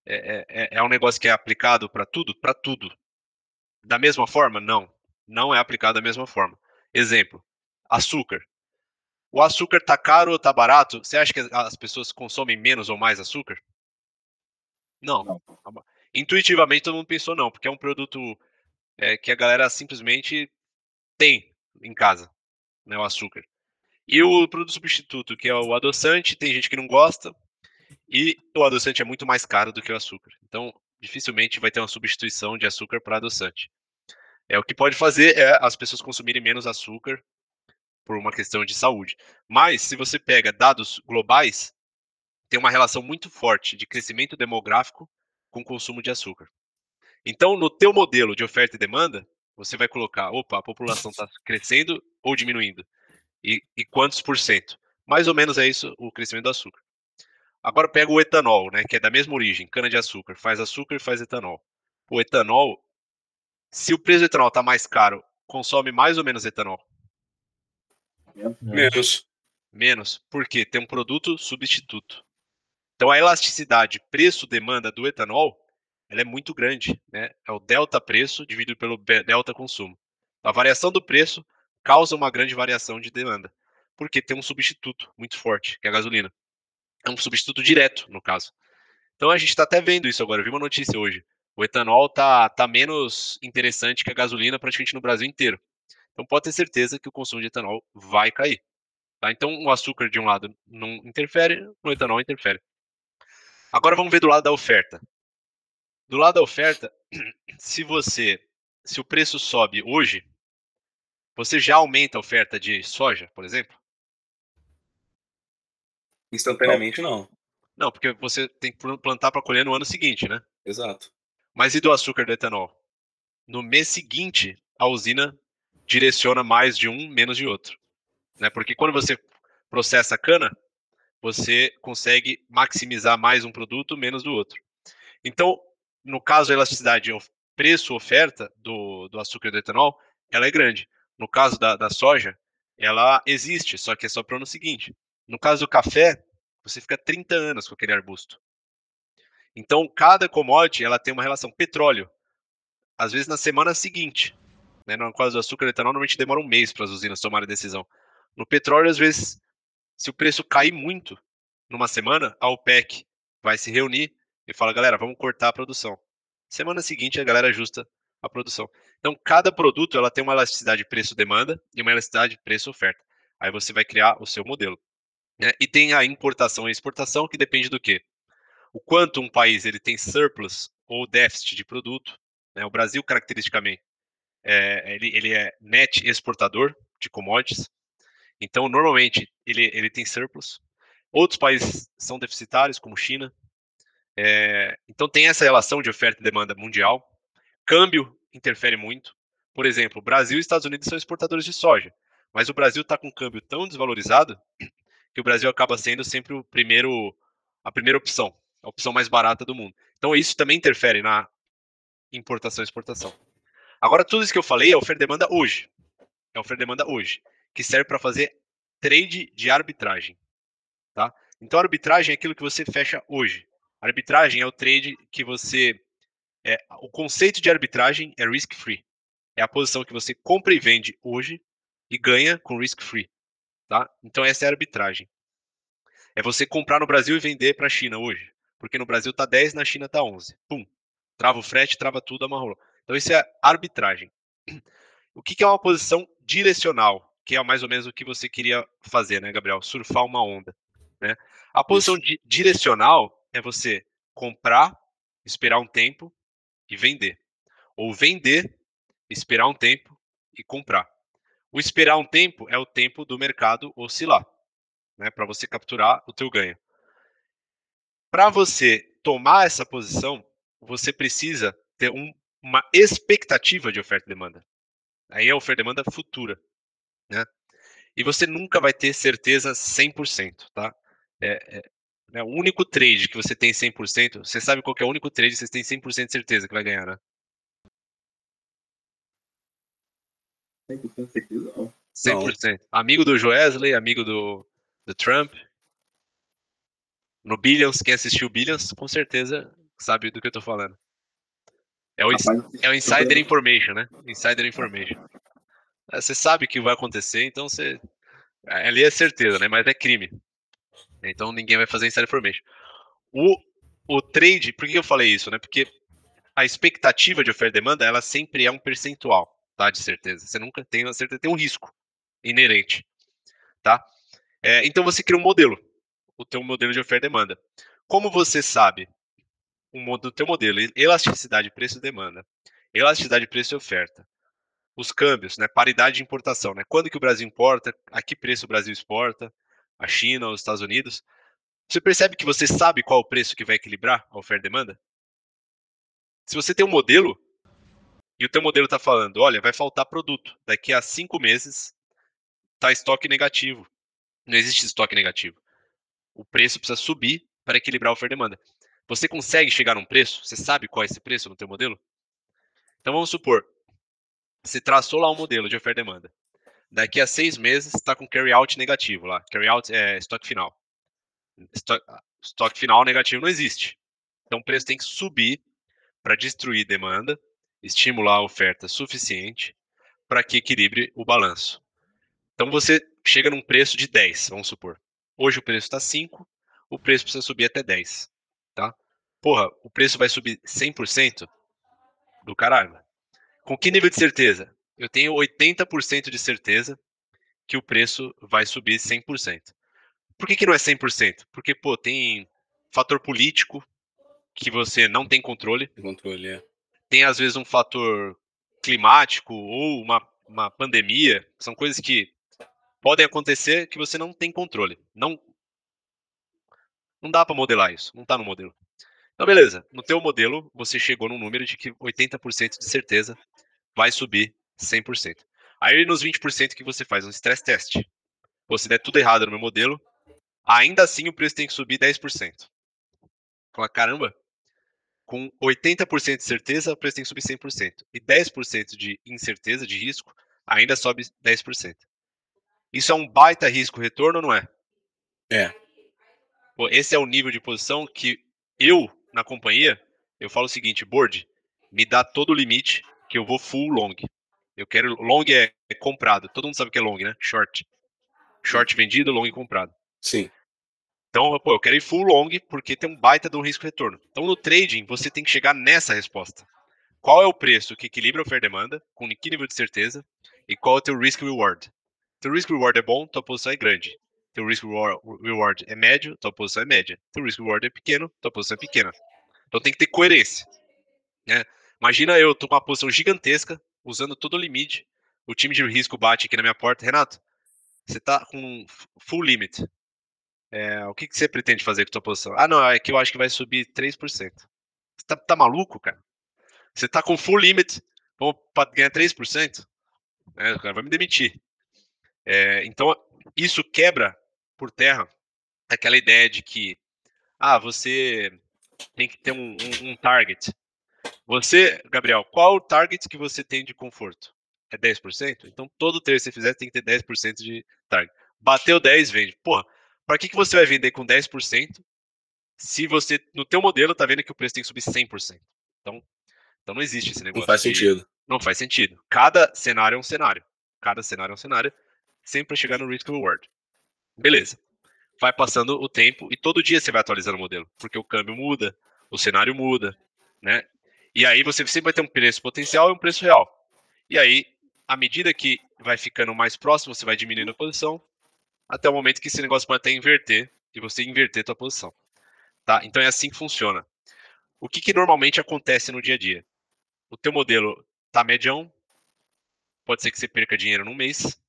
Speaker 2: é, é, é um negócio que é aplicado para tudo, para tudo. Da mesma forma? Não, não é aplicado da mesma forma. Exemplo: açúcar. O açúcar tá caro ou tá barato? Você acha que as pessoas consomem menos ou mais açúcar? Não.
Speaker 3: Não.
Speaker 2: Intuitivamente todo mundo pensou não, porque é um produto é, que a galera simplesmente tem em casa, né, o açúcar. E o produto substituto, que é o adoçante, tem gente que não gosta, e o adoçante é muito mais caro do que o açúcar. Então, dificilmente vai ter uma substituição de açúcar para adoçante. É o que pode fazer é as pessoas consumirem menos açúcar por uma questão de saúde. Mas se você pega dados globais, tem uma relação muito forte de crescimento demográfico com consumo de açúcar. Então, no teu modelo de oferta e demanda, você vai colocar, opa, a população está crescendo ou diminuindo? E, e, quantos por cento? Mais ou menos é isso o crescimento do açúcar. Agora pega o etanol, né, que é da mesma origem, cana de açúcar, faz açúcar e faz etanol. O etanol, se o preço do etanol está mais caro, consome mais ou menos etanol?
Speaker 4: Menos.
Speaker 2: Menos. Por quê? Tem um produto substituto. Então a elasticidade preço-demanda do etanol ela é muito grande, né? É o delta preço dividido pelo delta consumo. A variação do preço causa uma grande variação de demanda, porque tem um substituto muito forte, que é a gasolina. É um substituto direto, no caso. Então a gente está até vendo isso agora. Eu vi uma notícia hoje. O etanol tá, tá menos interessante que a gasolina praticamente no Brasil inteiro. Então pode ter certeza que o consumo de etanol vai cair. Tá? Então o açúcar de um lado não interfere, o etanol interfere. Agora vamos ver do lado da oferta. Do lado da oferta, se você, se o preço sobe hoje, você já aumenta a oferta de soja, por exemplo?
Speaker 4: Instantaneamente não.
Speaker 2: Não, porque você tem que plantar para colher no ano seguinte, né?
Speaker 4: Exato.
Speaker 2: Mas e do açúcar do etanol? No mês seguinte, a usina direciona mais de um, menos de outro. Né? Porque quando você processa a cana, você consegue maximizar mais um produto, menos do outro. Então, no caso da elasticidade preço-oferta do, do açúcar e do etanol, ela é grande. No caso da, da soja, ela existe, só que é só para o ano seguinte. No caso do café, você fica 30 anos com aquele arbusto. Então, cada commodity ela tem uma relação. Petróleo, às vezes na semana seguinte. Né? No caso do açúcar e etanol, normalmente demora um mês para as usinas tomarem decisão. No petróleo, às vezes, se o preço cair muito numa semana, a OPEC vai se reunir e fala, galera, vamos cortar a produção. Semana seguinte, a galera ajusta a produção. Então, cada produto ela tem uma elasticidade preço-demanda e uma elasticidade preço-oferta. Aí você vai criar o seu modelo. Né? E tem a importação e exportação, que depende do quê? O quanto um país ele tem surplus ou déficit de produto. Né? O Brasil, caracteristicamente, é, ele, ele é net exportador de commodities. Então, normalmente, ele, ele tem surplus. Outros países são deficitários, como China. É, então, tem essa relação de oferta e demanda mundial. Câmbio interfere muito. Por exemplo, Brasil e Estados Unidos são exportadores de soja, mas o Brasil está com um câmbio tão desvalorizado que o Brasil acaba sendo sempre o primeiro, a primeira opção, a opção mais barata do mundo. Então, isso também interfere na importação e exportação. Agora, tudo isso que eu falei é oferta e demanda hoje. é oferta e demanda hoje, que serve para fazer trade de arbitragem, tá? Então, arbitragem é aquilo que você fecha hoje. Arbitragem é o trade que você é, o conceito de arbitragem é risk free. É a posição que você compra e vende hoje e ganha com risk free, tá? Então essa é a arbitragem. É você comprar no Brasil e vender para a China hoje, porque no Brasil tá 10, na China tá 11. Pum. Trava o frete, trava tudo, amarrou. Então isso é arbitragem. O que, que é uma posição direcional, que é mais ou menos o que você queria fazer, né, Gabriel? Surfar uma onda, né? A posição di direcional é você comprar, esperar um tempo, e vender. Ou vender, esperar um tempo e comprar. O esperar um tempo é o tempo do mercado oscilar, né, para você capturar o teu ganho. Para você tomar essa posição, você precisa ter um, uma expectativa de oferta e demanda. Aí é oferta e demanda futura, né? E você nunca vai ter certeza 100%, tá? É, é, né, o único trade que você tem 100%, você sabe qual é o único trade que você tem 100% de certeza que vai ganhar, né?
Speaker 3: 100% certeza, não.
Speaker 2: 100%. Amigo do Joesley, amigo do, do Trump. No Billions, quem assistiu Billions, com certeza sabe do que eu tô falando. É o,
Speaker 3: Rapaz,
Speaker 2: é o Insider Information, né? Insider Information. É, Você sabe que vai acontecer, então você. Ali é certeza, né? Mas é crime. Então ninguém vai fazer insider information. O, o trade, por que eu falei isso, né? Porque a expectativa de oferta e demanda, ela sempre é um percentual, tá? De certeza. Você nunca tem a certeza, tem um risco inerente, tá? É, então você cria um modelo, o teu modelo de oferta e demanda. Como você sabe o modo, teu modelo, elasticidade preço e demanda, elasticidade preço e oferta, os câmbios, né? Paridade de importação, né? Quando que o Brasil importa, a que preço o Brasil exporta, a China, os Estados Unidos. Você percebe que você sabe qual o preço que vai equilibrar a oferta e demanda? Se você tem um modelo e o teu modelo está falando, olha, vai faltar produto daqui a cinco meses, tá estoque negativo. Não existe estoque negativo. O preço precisa subir para equilibrar a oferta e demanda. Você consegue chegar num preço? Você sabe qual é esse preço no teu modelo? Então vamos supor, você traçou lá um modelo de oferta e demanda. Daqui a seis meses está com carry out negativo lá. Carry out é estoque final. Estoque, estoque final negativo não existe. Então o preço tem que subir para destruir demanda, estimular a oferta suficiente para que equilibre o balanço. Então você chega num preço de 10, vamos supor. Hoje o preço está 5, o preço precisa subir até 10, tá? Porra, o preço vai subir 100% do caralho. Com que nível de certeza? Eu tenho 80% de certeza que o preço vai subir 100%. Por que, que não é 100%? Porque, pô, tem fator político que você não tem controle.
Speaker 4: Controle, é.
Speaker 2: Tem, às vezes, um fator climático ou uma, uma pandemia. São coisas que podem acontecer que você não tem controle. Não, não dá para modelar isso. Não está no modelo. Então, beleza. No teu modelo, você chegou num número de que 80% de certeza vai subir 100%. Aí nos 20% que você faz um stress test. Pô, se der tudo errado no meu modelo, ainda assim o preço tem que subir 10%. Fala, caramba, com 80% de certeza, o preço tem que subir 100%. E 10% de incerteza, de risco, ainda sobe 10%. Isso é um baita risco-retorno ou não é?
Speaker 4: É.
Speaker 2: Pô, esse é o nível de posição que eu, na companhia, eu falo o seguinte, board, me dá todo o limite que eu vou full long. Eu quero long é, é comprado. Todo mundo sabe o que é long, né? Short. Short vendido, long comprado.
Speaker 4: Sim.
Speaker 2: Então, pô, eu quero ir full long porque tem um baita de um risco retorno. Então, no trading, você tem que chegar nessa resposta. Qual é o preço que equilibra oferta e demanda, com que nível de certeza, e qual é o teu risk reward? Teu risk reward é bom, tua posição é grande. Teu risk reward é médio, tua posição é média. Teu risk reward é pequeno, tua posição é pequena. Então tem que ter coerência. Né? Imagina eu tô com uma posição gigantesca, usando todo o limite. O time de risco bate aqui na minha porta. Renato, você tá com full limit. É, o que, que você pretende fazer com a tua posição? Ah, não, é que eu acho que vai subir 3%. Você tá, tá maluco, cara? Você tá com full limit para ganhar 3%? É, o cara vai me demitir. É, então, isso quebra por terra aquela ideia de que ah, você tem que ter um, um, um target. Você, Gabriel, qual o target que você tem de conforto? é 10%? Então todo trade que você fizer tem que ter 10% de target. Bateu 10, vende. Porra, para que, que você vai vender com 10% se você, no teu modelo, tá vendo que o preço tem que subir 100%? Então, então não existe esse negócio.
Speaker 4: Não faz
Speaker 2: de-
Speaker 4: sentido.
Speaker 2: Não faz sentido. Cada cenário é um cenário. Cada cenário é um cenário, sempre para chegar no risk reward. Beleza. Vai passando o tempo e todo dia você vai atualizando o modelo, porque o câmbio muda, o cenário muda, né? E aí você sempre vai ter um preço potencial e um preço real. E aí, à medida que vai ficando mais próximo, você vai diminuindo a posição, até o momento que esse negócio pode até inverter e você inverter a tua posição. Tá? Então é assim que funciona. O que, que normalmente acontece no dia a dia? O teu modelo tá medião, pode ser que você perca dinheiro num mês.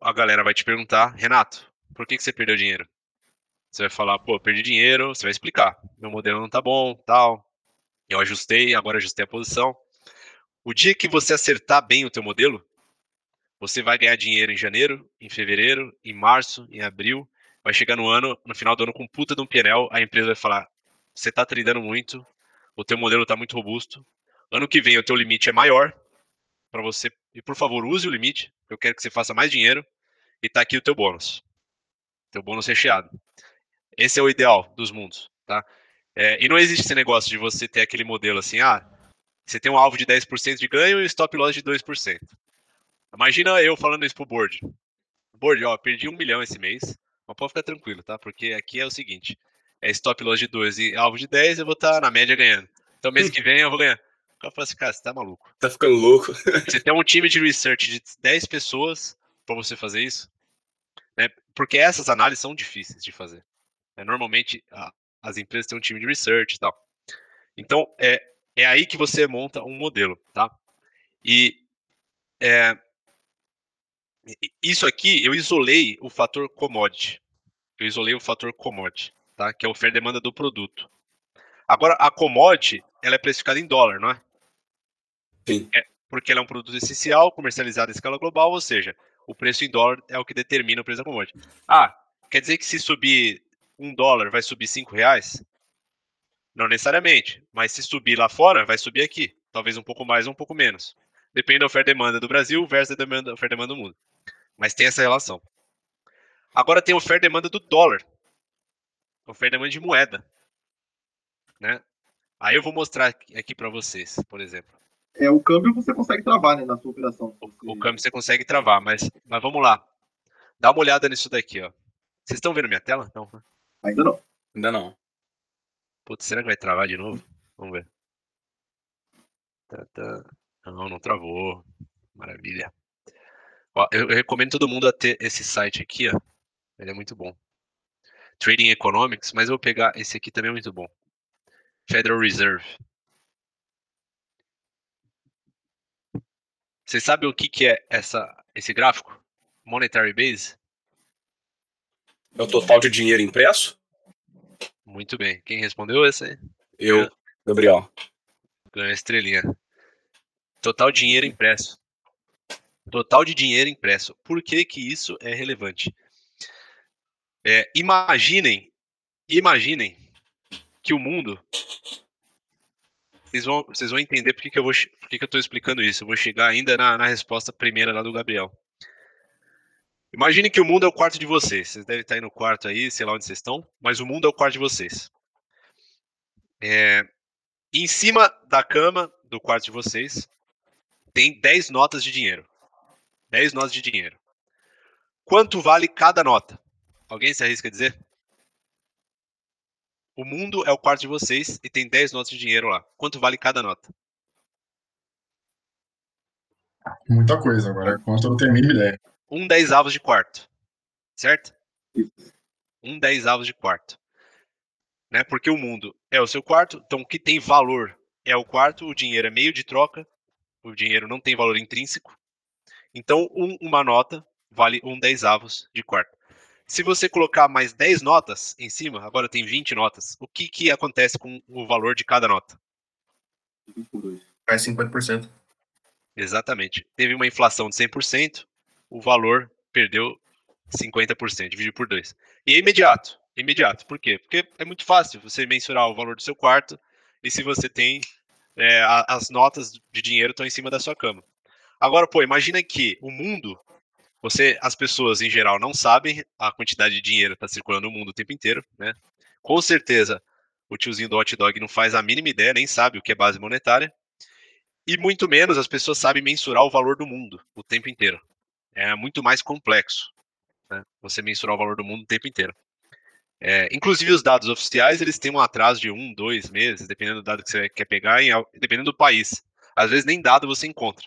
Speaker 2: A galera vai te perguntar, Renato, por que, que você perdeu dinheiro? Você vai falar, pô, perdi dinheiro, você vai explicar. Meu modelo não tá bom, tal. Eu ajustei, agora ajustei a posição. O dia que você acertar bem o teu modelo, você vai ganhar dinheiro em janeiro, em fevereiro, em março, em abril. Vai chegar no ano, no final do ano com puta de um PNL, a empresa vai falar, você tá tradando muito, o teu modelo tá muito robusto. Ano que vem o teu limite é maior para você, e por favor, use o limite, eu quero que você faça mais dinheiro e tá aqui o teu bônus. Teu bônus recheado. Esse é o ideal dos mundos, tá? É, e não existe esse negócio de você ter aquele modelo assim, ah, você tem um alvo de 10% de ganho e stop loss de 2%. Imagina eu falando isso pro board. Board, ó, perdi um milhão esse mês, mas pode ficar tranquilo, tá? Porque aqui é o seguinte, é stop loss de 2 e alvo de 10, eu vou estar na média ganhando. Então mês que vem eu vou ganhar. O cara fala assim, cara, você tá maluco.
Speaker 4: Tá ficando louco.
Speaker 2: Você tem um time de research de 10 pessoas para você fazer isso, né? Porque essas análises são difíceis de fazer. né? Normalmente a- as empresas têm um time de research e tal. Então é, é aí que você monta um modelo, tá? E é, e- isso aqui eu isolei o fator commodity. Eu isolei o fator commodity, tá? Que é a oferta e demanda do produto. Agora a commodity ela é precificada em dólar, não é?
Speaker 4: Sim.
Speaker 2: É, porque ela é um produto essencial, comercializado em escala global, ou seja, o preço em dólar é o que determina o preço da commodity. Ah, quer dizer que se subir um dólar vai subir cinco reais? Não necessariamente, mas se subir lá fora, vai subir aqui. Talvez um pouco mais ou um pouco menos. Depende da oferta e demanda do Brasil versus a demanda, oferta e demanda do mundo. Mas tem essa relação. Agora tem oferta e demanda do dólar. Oferta e demanda de moeda. Né? Aí eu vou mostrar aqui, aqui para vocês, por exemplo.
Speaker 3: É, o câmbio você consegue travar, né, na sua operação.
Speaker 2: O, o câmbio você consegue travar, mas, mas vamos lá. Dá uma olhada nisso daqui, ó. Vocês estão vendo minha tela? Não. né?
Speaker 3: Ainda não.
Speaker 4: Ainda não.
Speaker 2: Putz, será que vai travar de novo? Vamos ver. Tá, tá. Não, não travou. Maravilha. Eu, eu recomendo todo mundo a ter esse site aqui, ó. Ele é muito bom. Trading Economics, mas eu vou pegar esse aqui também é muito bom. Federal Reserve. Vocês sabem o que, que é essa, esse gráfico? Monetary Base?
Speaker 4: É o total de dinheiro impresso?
Speaker 2: Muito bem. Quem respondeu esse aí?
Speaker 4: Eu, Gabriel.
Speaker 2: Ganhou a estrelinha. Total dinheiro impresso. Total de dinheiro impresso. Por que, que isso é relevante? É, imaginem, imaginem que o mundo. Vocês vão, vocês vão entender por que, que eu que, que estou explicando isso. Eu vou chegar ainda na, na resposta primeira lá do Gabriel. Imaginem que o mundo é o quarto de vocês. Vocês devem estar aí no quarto aí, sei lá onde vocês estão, mas o mundo é o quarto de vocês. É, em cima da cama do quarto de vocês tem 10 notas de dinheiro. 10 notas de dinheiro. Quanto vale cada nota? Alguém se arrisca a dizer? O mundo é o quarto de vocês e tem 10 notas de dinheiro lá. Quanto vale cada nota?
Speaker 7: Muita coisa agora, quanto eu não tenho a mínima ideia.
Speaker 2: Um 10 avos de quarto. Certo?
Speaker 3: Isso.
Speaker 2: Um 10 avos de quarto. Né? Porque o mundo é o seu quarto, então o que tem valor é o quarto, o dinheiro é meio de troca, o dinheiro não tem valor intrínseco. Então, um- uma nota vale um 10 avos de quarto. Se você colocar mais 10 notas em cima, agora tem 20 notas, o que, que acontece com o valor de cada nota?
Speaker 5: Cai 50%.
Speaker 2: Exatamente. Teve uma inflação de 100%, o valor perdeu 50%, dividido por 2. E é imediato. Imediato. Por quê? Porque é muito fácil você mensurar o valor do seu quarto e se você tem é, as notas de dinheiro estão em cima da sua cama. Agora, pô, imagina que o mundo, você, as pessoas em geral não sabem a quantidade de dinheiro que está circulando no mundo o tempo inteiro, né? Com certeza, o tiozinho do hot dog não faz a mínima ideia, nem sabe o que é base monetária. E muito menos as pessoas sabem mensurar o valor do mundo o tempo inteiro. É muito mais complexo, né? Você mensurar o valor do mundo o tempo inteiro. É, inclusive os dados oficiais, eles têm um atraso de um, dois meses, dependendo do dado que você quer pegar, dependendo do país. Às vezes nem dado você encontra.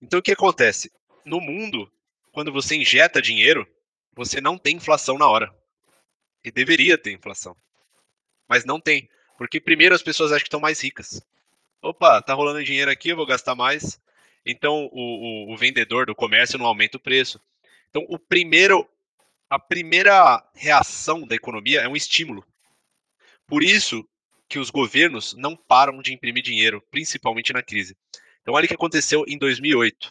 Speaker 2: Então o que acontece? No mundo, quando você injeta dinheiro, você não tem inflação na hora. E deveria ter inflação. Mas não tem. Porque primeiro as pessoas acham que estão mais ricas. Opa, tá rolando dinheiro aqui, eu vou gastar mais. Então o, o, o vendedor do comércio não aumenta o preço. Então o primeiro a primeira reação da economia é um estímulo. Por isso que os governos não param de imprimir dinheiro, principalmente na crise. Então, olha o que aconteceu em 2008.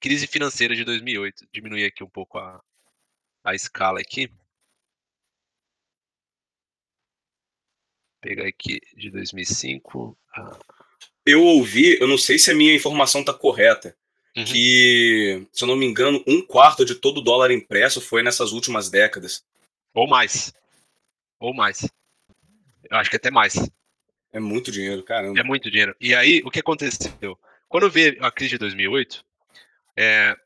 Speaker 2: Crise financeira de 2008. Diminuir aqui um pouco a, a escala aqui. Pegar aqui de 2005. Ah.
Speaker 4: Eu ouvi, eu não sei se a minha informação está correta, uhum. que, se eu não me engano, um quarto de todo o dólar impresso foi nessas últimas décadas.
Speaker 2: Ou mais. Ou mais. Eu acho que até mais.
Speaker 4: É muito dinheiro, caramba.
Speaker 2: É muito dinheiro. E aí, o que aconteceu? Quando veio a crise de 2008, é,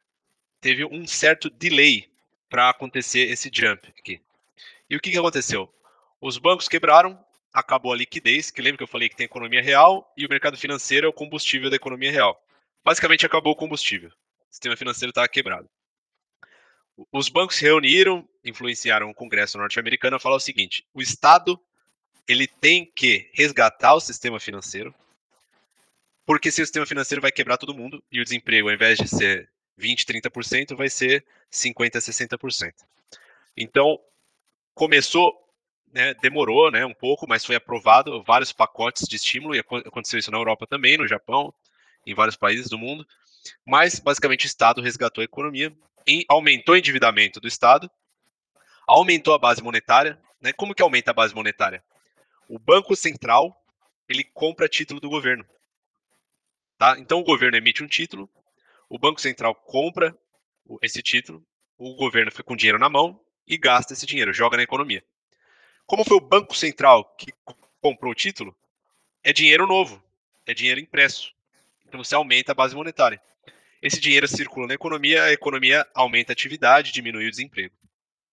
Speaker 2: teve um certo delay para acontecer esse jump aqui. E o que, que aconteceu? Os bancos quebraram, acabou a liquidez, que lembra que eu falei que tem economia real, e o mercado financeiro é o combustível da economia real basicamente acabou o combustível. O sistema financeiro estava quebrado. Os bancos se reuniram, influenciaram o Congresso norte-americano a falar o seguinte: o Estado ele tem que resgatar o sistema financeiro, porque se o sistema financeiro vai quebrar todo mundo e o desemprego, ao invés de ser 20, 30%, vai ser 50, 60%. Então, começou, né, demorou né, um pouco, mas foi aprovado vários pacotes de estímulo, e aconteceu isso na Europa também, no Japão, em vários países do mundo, mas basicamente o Estado resgatou a economia, e aumentou o endividamento do Estado, aumentou a base monetária. Né? Como que aumenta a base monetária? O Banco Central ele compra título do governo. Tá? Então o governo emite um título, o Banco Central compra esse título, o governo fica com dinheiro na mão e gasta esse dinheiro, joga na economia. Como foi o Banco Central que comprou o título, é dinheiro novo, é dinheiro impresso. Então você aumenta a base monetária. Esse dinheiro circula na economia, a economia aumenta a atividade, diminui o desemprego.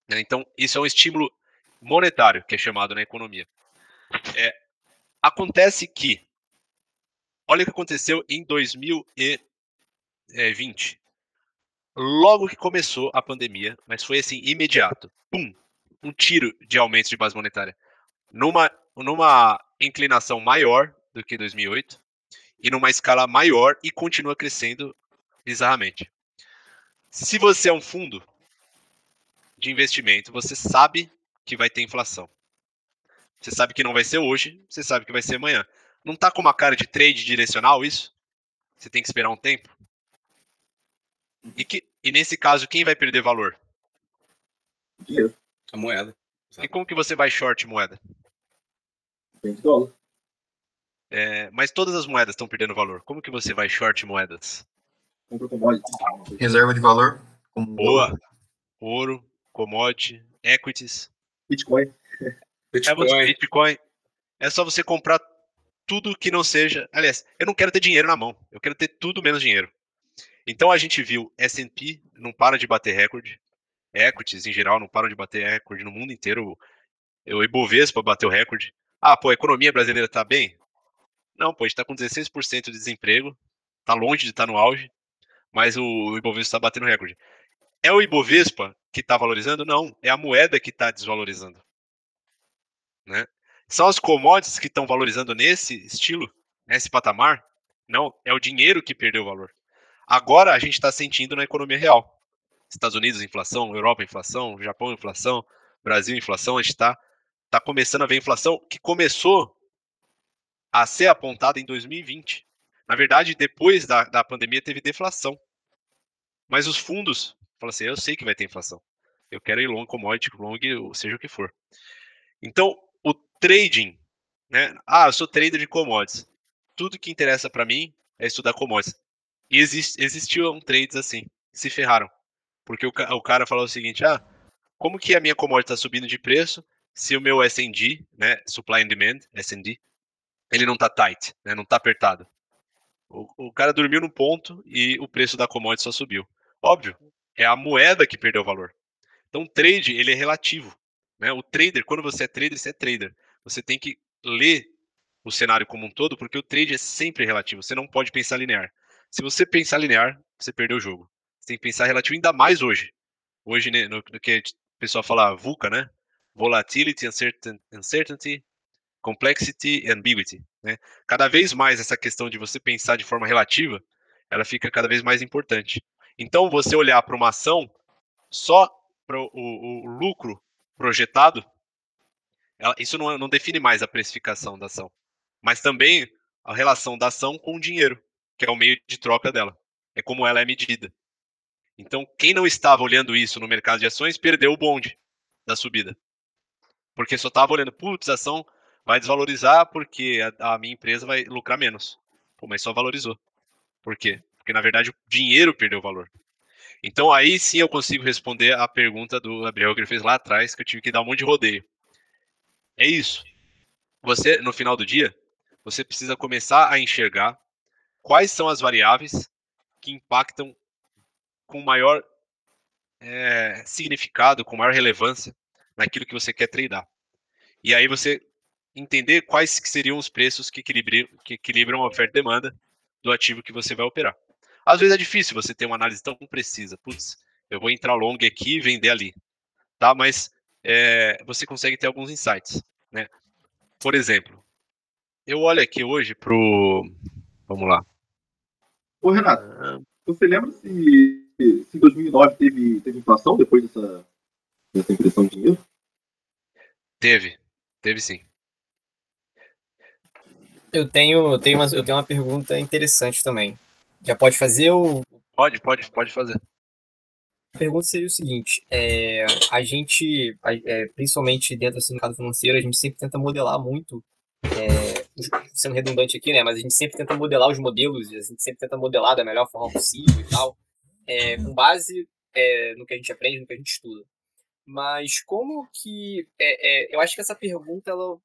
Speaker 2: Né? Então, isso é um estímulo monetário, que é chamado na economia. É, acontece que, olha o que aconteceu em 2020. Logo que começou a pandemia, mas foi assim, imediato. Pum! Um tiro de aumento de base monetária. Numa, numa inclinação maior do que 2008 e numa escala maior e continua crescendo bizarramente. Se você é um fundo de investimento, você sabe que vai ter inflação. Você sabe que não vai ser hoje, você sabe que vai ser amanhã. Não tá com uma cara de trade direcional isso? Você tem que esperar um tempo? E, que, e nesse caso, quem vai perder valor?
Speaker 3: Dinheiro.
Speaker 4: A moeda.
Speaker 2: E como que você vai short moeda?
Speaker 3: Vende dólar.
Speaker 2: É, mas todas as moedas estão perdendo valor. Como que você vai short moedas?
Speaker 3: Compra commodity.
Speaker 5: Reserva de valor.
Speaker 2: Como Boa. Ouro, commodity, equities.
Speaker 3: Bitcoin.
Speaker 2: Bitcoin. É, Bitcoin. É só você comprar tudo que não seja. Aliás, eu não quero ter dinheiro na mão. Eu quero ter tudo menos dinheiro. Então a gente viu S&P não para de bater recorde. Equities em geral não param de bater recorde no mundo inteiro. O Ibovespa bateu recorde. Ah, pô, a economia brasileira tá bem? Não, pô, a gente está com 16% de desemprego, está longe de estar tá no auge, mas o Ibovespa está batendo recorde. É o Ibovespa que está valorizando? Não, é a moeda que está desvalorizando. Né? São as commodities que estão valorizando nesse estilo, nesse patamar? Não, é o dinheiro que perdeu valor. Agora a gente está sentindo na economia real. Estados Unidos, inflação, Europa, inflação, Japão, inflação, Brasil, inflação. A gente está tá começando a ver inflação que começou a ser apontada em 2020. Na verdade, depois da, da pandemia teve deflação. Mas os fundos falam assim: eu sei que vai ter inflação. Eu quero ir long commodity, long, seja o que for. Então, o trading, né? Ah, eu sou trader de commodities. Tudo que interessa para mim é estudar commodities. E exist, existiam trades assim, se ferraram. Porque o, o cara falou o seguinte: ah, como que a minha commodity está subindo de preço se o meu S&D, né, supply and demand, S&D, ele não está tight, né, não está apertado? O, o cara dormiu no ponto e o preço da commodity só subiu. Óbvio, é a moeda que perdeu valor. Então, o trade ele é relativo. Né? O trader, quando você é trader, você é trader. Você tem que ler o cenário como um todo, porque o trade é sempre relativo. Você não pode pensar linear. Se você pensar linear, você perdeu o jogo. Você tem que pensar relativo, ainda mais hoje. Hoje, né, no, no que o pessoal fala VUCA, né? Volatility, Uncertainty, Complexity Ambiguity. Né? Cada vez mais essa questão de você pensar de forma relativa, ela fica cada vez mais importante. Então, você olhar para uma ação só para o, o, lucro projetado, ela, isso não, não define mais a precificação da ação, mas também a relação da ação com o dinheiro, que é o meio de troca dela. É como ela é medida. Então, quem não estava olhando isso no mercado de ações perdeu o bonde da subida. Porque só estava olhando, putz, a ação vai desvalorizar porque a, a, minha empresa vai lucrar menos. Pô, mas só valorizou. Por quê? Porque na verdade o dinheiro perdeu valor. Então aí sim eu consigo responder a pergunta do Gabriel que ele fez lá atrás, que eu tive que dar um monte de rodeio. É isso. Você, no final do dia, você precisa começar a enxergar quais são as variáveis que impactam com maior é, significado, com maior relevância naquilo que você quer treinar. E aí você entender quais que seriam os preços que equilibram, que equilibram a oferta e demanda do ativo que você vai operar. Às vezes é difícil você ter uma análise tão precisa. Putz, eu vou entrar long aqui e vender ali. Tá? Mas é, você consegue ter alguns insights. Né? Por exemplo, eu olho aqui hoje pro. Vamos lá.
Speaker 3: Ô, Renato, ah. você lembra se, se em 2009 teve, teve inflação depois dessa, dessa impressão de dinheiro?
Speaker 2: Teve, teve sim.
Speaker 6: Eu tenho, eu tenho, uma, eu tenho uma pergunta interessante também. Já pode fazer ou.
Speaker 2: Pode, pode, pode fazer.
Speaker 6: A pergunta seria o seguinte: é, a gente, é, principalmente dentro assim, do mercado financeiro, a gente sempre tenta modelar muito, é, sendo redundante aqui, né? Mas a gente sempre tenta modelar os modelos, a gente sempre tenta modelar da melhor forma possível e tal, é, com base é, no que a gente aprende, no que a gente estuda. Mas como que. É, eu acho que essa pergunta, ela.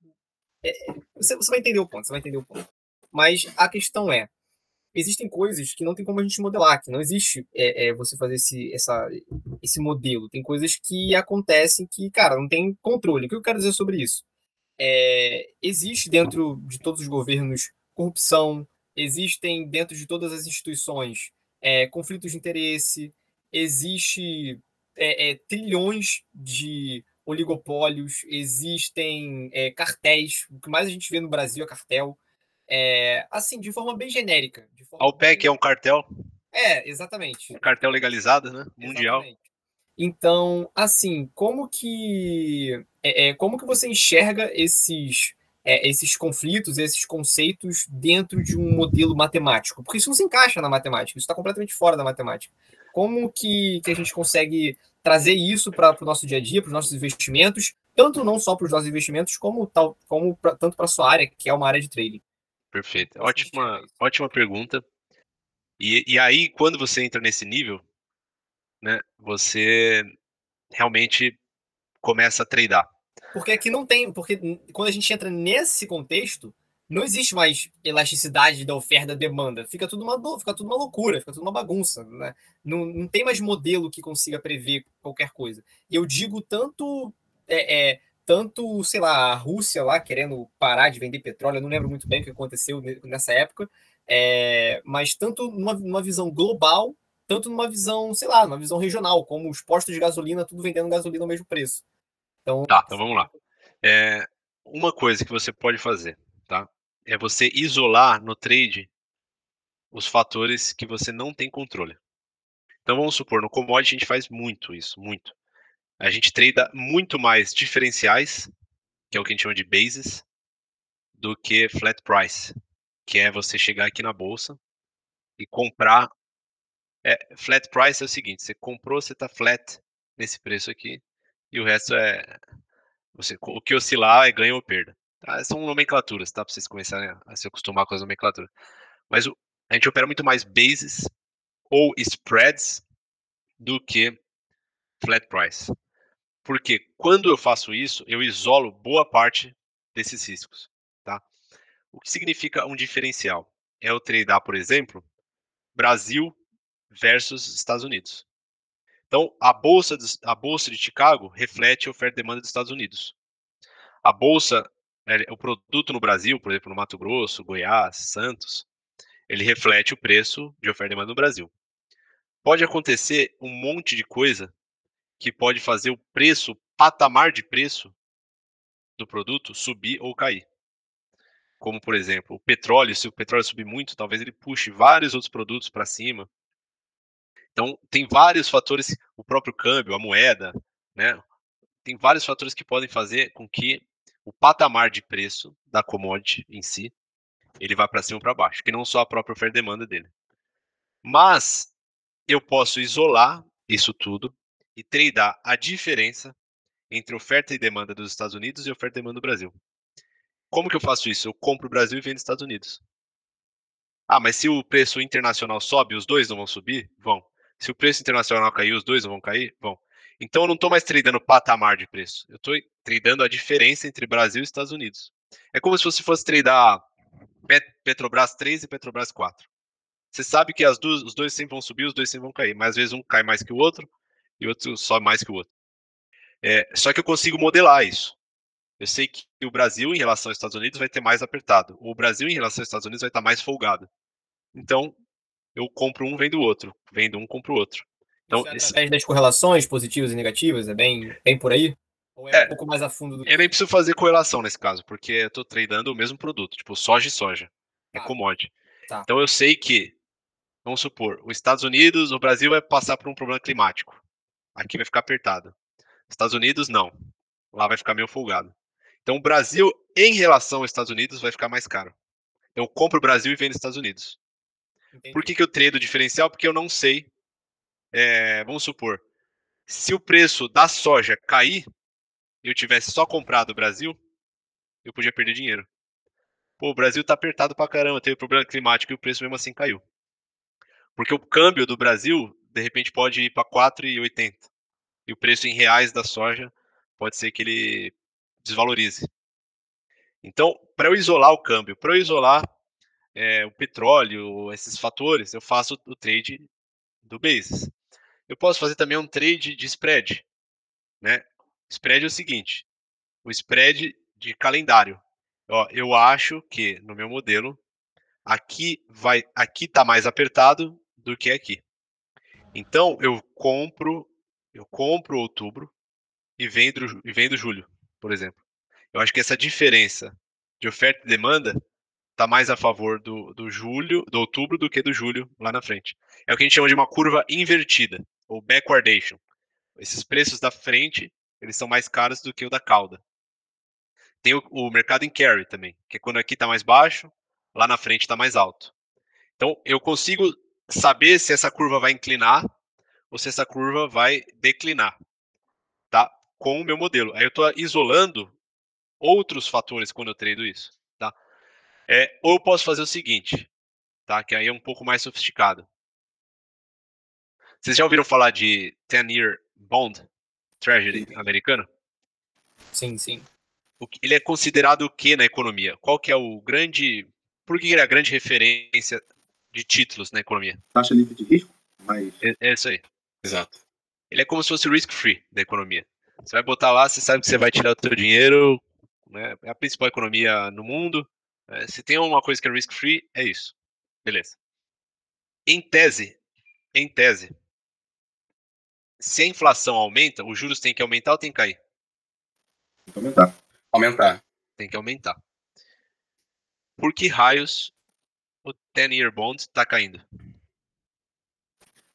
Speaker 6: você, você vai entender o ponto, você vai entender o ponto. Mas a questão é, existem coisas que não tem como a gente modelar, que não existe é, é, você fazer esse, essa, esse modelo. Tem coisas que acontecem que, cara, não tem controle. O que eu quero dizer sobre isso? É, existe dentro de todos os governos corrupção, existem dentro de todas as instituições é, conflitos de interesse, existe é, é, trilhões de oligopólios, existem cartéis. O que mais a gente vê no Brasil é cartel. É, assim, de forma bem genérica.
Speaker 2: A OPEC bem... é um cartel?
Speaker 6: É, exatamente.
Speaker 2: Um cartel legalizado, né? Mundial. Exatamente.
Speaker 6: Então, assim, como que é, é, como que você enxerga esses é, esses conflitos, esses conceitos dentro de um modelo matemático? Porque isso não se encaixa na matemática, isso está completamente fora da matemática. Como que, que a gente consegue trazer isso para o nosso dia a dia, para os nossos investimentos, tanto não só para os nossos investimentos, como, tal, como pra, tanto para a sua área, que é uma área de trading?
Speaker 2: Perfeito. Ótima, ótima pergunta. E, e aí, quando você entra nesse nível, né, você realmente começa a tradar.
Speaker 6: Porque aqui não tem, porque quando a gente entra nesse contexto, não existe mais elasticidade da oferta e demanda. Fica tudo uma, fica tudo uma loucura, fica tudo uma bagunça. Né? Não, não tem mais modelo que consiga prever qualquer coisa. E eu digo tanto é, é, tanto, sei lá, a Rússia lá querendo parar de vender petróleo, eu não lembro muito bem o que aconteceu nessa época, é, mas tanto numa, numa, visão global, tanto numa visão, sei lá, numa visão regional, como os postos de gasolina, tudo vendendo gasolina ao mesmo preço.
Speaker 2: Então, tá, então vamos lá. É, uma coisa que você pode fazer, tá? É você isolar no trade os fatores que você não tem controle. Então vamos supor, no commodity a gente faz muito isso, muito. A gente trada muito mais diferenciais, que é o que a gente chama de bases, do que flat price, que é você chegar aqui na bolsa e comprar. É, flat price é o seguinte: você comprou, você está flat nesse preço aqui, e o resto é. Você, o que oscilar é ganho ou perda. Tá? São nomenclaturas, tá? Para vocês começarem a se acostumar com as nomenclaturas. Mas o, a gente opera muito mais bases ou spreads do que flat price. Porque quando eu faço isso, eu isolo boa parte desses riscos, tá? O que significa um diferencial? É eu tradear, por exemplo, Brasil versus Estados Unidos. Então, a bolsa, de, a bolsa de Chicago reflete a oferta e demanda dos Estados Unidos. A bolsa, é, o produto no Brasil, por exemplo, no Mato Grosso, Goiás, Santos, ele reflete o preço de oferta e demanda no Brasil. Pode acontecer um monte de coisa que pode fazer o preço, o patamar de preço do produto subir ou cair. Como, por exemplo, o petróleo, se o petróleo subir muito, talvez ele puxe vários outros produtos para cima. Então, tem vários fatores, o próprio câmbio, a moeda, né? Tem vários fatores que podem fazer com que o patamar de preço da commodity em si, ele vá para cima ou para baixo, que não só a própria oferta e demanda dele. Mas eu posso isolar isso tudo e tradear a diferença entre oferta e demanda dos Estados Unidos e oferta e demanda do Brasil. Como que eu faço isso? Eu compro o Brasil e vendo Estados Unidos. Ah, mas se o preço internacional sobe, os dois não vão subir? Vão. Se o preço internacional cair, os dois não vão cair? Vão. Então eu não estou mais tradando patamar de preço. Eu estou tradando a diferença entre Brasil e Estados Unidos. É como se você fosse tradar Petrobras 3 e Petrobras 4. Você sabe que as duas, os dois sempre vão subir, os dois sempre vão cair. Mas às vezes um cai mais que o outro e o outro sobe mais que o outro. É, só que eu consigo modelar isso. Eu sei que o Brasil, em relação aos Estados Unidos, vai ter mais apertado. O Brasil, em relação aos Estados Unidos, vai estar mais folgado. Então, eu compro um, vendo o outro. Vendo um, compro o outro. Então,
Speaker 6: Isso é esse... através das correlações positivas e negativas? É bem, bem por aí? Ou é, é um pouco mais a fundo do
Speaker 2: Eu nem preciso fazer correlação nesse caso, porque eu estou tradando o mesmo produto, tipo soja e soja. É tá. commodity. Tá. Então eu sei que Vamos supor, os Estados Unidos, o Brasil vai passar por um problema climático. Aqui vai ficar apertado. Estados Unidos, não. Lá vai ficar meio folgado. Então, o Brasil, em relação aos Estados Unidos, vai ficar mais caro. Eu compro o Brasil e vendo os Estados Unidos. Entendi. Por que, que eu trado diferencial? Porque eu não sei. É, vamos supor, se o preço da soja cair, e eu tivesse só comprado o Brasil, eu podia perder dinheiro. Pô, o Brasil tá apertado pra caramba, teve problema climático e o preço mesmo assim caiu. Porque o câmbio do Brasil, de repente, pode ir para 4,80. E o preço em reais da soja pode ser que ele desvalorize. Então, para eu isolar o câmbio, para eu isolar é, o petróleo, esses fatores, eu faço o trade do basis. Eu posso fazer também um trade de spread. Né? Spread é o seguinte: o spread de calendário. Ó, eu acho que no meu modelo aqui vai, aqui está mais apertado do que aqui. Então eu compro, eu compro outubro e vendo, e vendo julho, por exemplo. Eu acho que essa diferença de oferta e demanda está mais a favor do, do julho, do outubro do que do julho lá na frente. É o que a gente chama de uma curva invertida, ou backwardation. Esses preços da frente, eles são mais caros do que o da cauda. Tem o, o mercado em carry também, que é quando aqui está mais baixo, lá na frente está mais alto. Então, eu consigo saber se essa curva vai inclinar ou se essa curva vai declinar, tá? Com o meu modelo. Aí eu estou isolando outros fatores quando eu treino isso, tá? É, ou eu posso fazer o seguinte, tá? Que aí é um pouco mais sofisticado. Vocês já ouviram falar de 10-year bond treasury americano?
Speaker 6: Sim, sim.
Speaker 2: Ele é considerado o que na economia? Qual que é o grande... Por que ele é a grande referência de títulos na economia.
Speaker 3: Taxa livre de risco, mas.
Speaker 2: É, é isso aí.
Speaker 4: Exato.
Speaker 2: Ele é como se fosse risk free da economia. Você vai botar lá, você sabe que você vai tirar o seu dinheiro, né? É a principal economia no mundo. É, se tem uma coisa que é risk free, é isso. Beleza. Em tese, em tese, se a inflação aumenta, os juros têm que aumentar ou tem que cair?
Speaker 3: Tem que aumentar.
Speaker 4: Aumentar.
Speaker 2: Tem que aumentar. Por que raios 10-year bond está caindo?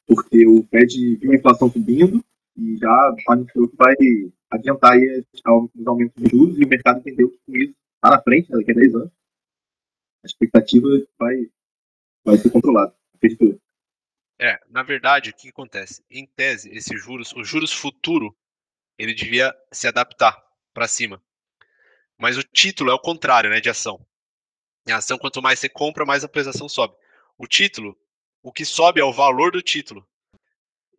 Speaker 3: Porque o Fed viu a inflação subindo e já anunciou que vai adiantar aí os aumentos de juros e o mercado entendeu que com isso, lá na frente, daqui a 10 anos, a expectativa vai, vai ser controlada.
Speaker 2: É, na verdade, o que acontece? Em tese, esses juros, os juros futuro, ele devia se adaptar para cima. Mas o título é o contrário, né, de ação. Em ação, quanto mais você compra, mais a prestação sobe. O título, o que sobe é o valor do título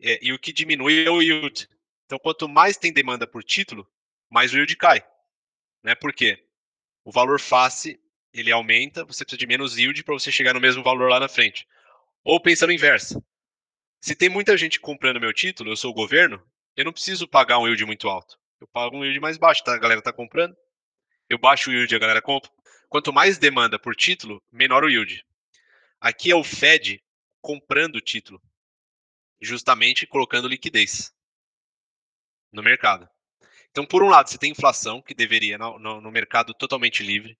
Speaker 2: é, e o que diminui é o yield. Então, quanto mais tem demanda por título, mais o yield cai. Né? Por quê? O valor face ele aumenta, você precisa de menos yield para você chegar no mesmo valor lá na frente. Ou pensando inverso. Se tem muita gente comprando meu título, eu sou o governo, eu não preciso pagar um yield muito alto. Eu pago um yield mais baixo, tá? A galera tá comprando. Eu baixo o yield, a galera compra. Quanto mais demanda por título, menor o yield. Aqui é o Fed comprando o título, justamente colocando liquidez no mercado. Então, por um lado, você tem inflação, que deveria, no, no, no mercado totalmente livre,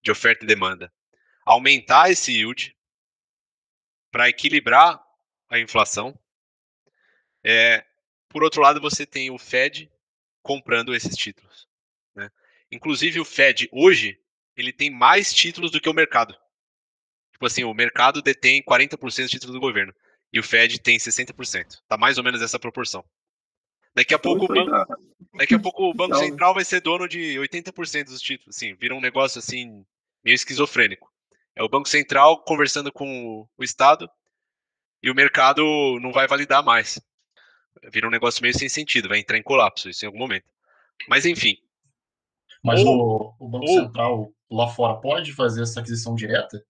Speaker 2: de oferta e demanda, aumentar esse yield para equilibrar a inflação. É, por outro lado, você tem o Fed comprando esses títulos. Né? Inclusive, o Fed hoje ele tem mais títulos do que o mercado. Tipo assim, o mercado detém 40% dos títulos do governo e o Fed tem 60%. Tá mais ou menos essa proporção. Daqui a pouco, o banco, daqui a pouco o Banco Central vai ser dono de 80% dos títulos. Assim, vira um negócio assim meio esquizofrênico. É o Banco Central conversando com o Estado e o mercado não vai validar mais. Vira um negócio meio sem sentido, vai entrar em colapso isso em algum momento. Mas enfim.
Speaker 7: Mas ou, o, o, Banco ou, Central lá fora pode fazer essa aquisição direta?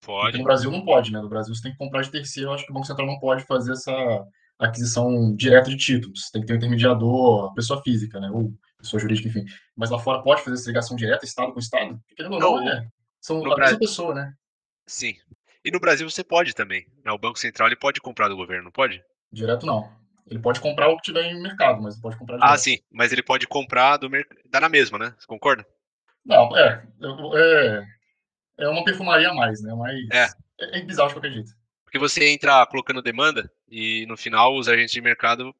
Speaker 2: Pode.
Speaker 7: Porque no Brasil não pode, né? No Brasil você tem que comprar de terceiro. Eu acho que o Banco Central não pode fazer essa aquisição direta de títulos. Tem que ter um intermediador, pessoa física, né? Ou pessoa jurídica, enfim. Mas lá fora pode fazer essa ligação direta, Estado com Estado? Não, não, é. São a mesma pessoa, né?
Speaker 2: Sim. E no Brasil você pode também. Né? O Banco Central ele pode comprar do governo, não pode?
Speaker 7: Direto não. Ele pode comprar o que tiver em mercado, mas pode comprar
Speaker 2: ah, direto. Ah, sim. Mas ele pode comprar do mercado. Dá na mesma, né? Você concorda?
Speaker 7: Não, é. É, é uma perfumaria a mais, né? Mas é. é, é bizarro de qualquer jeito.
Speaker 2: Porque você entra colocando demanda e no final os agentes de mercado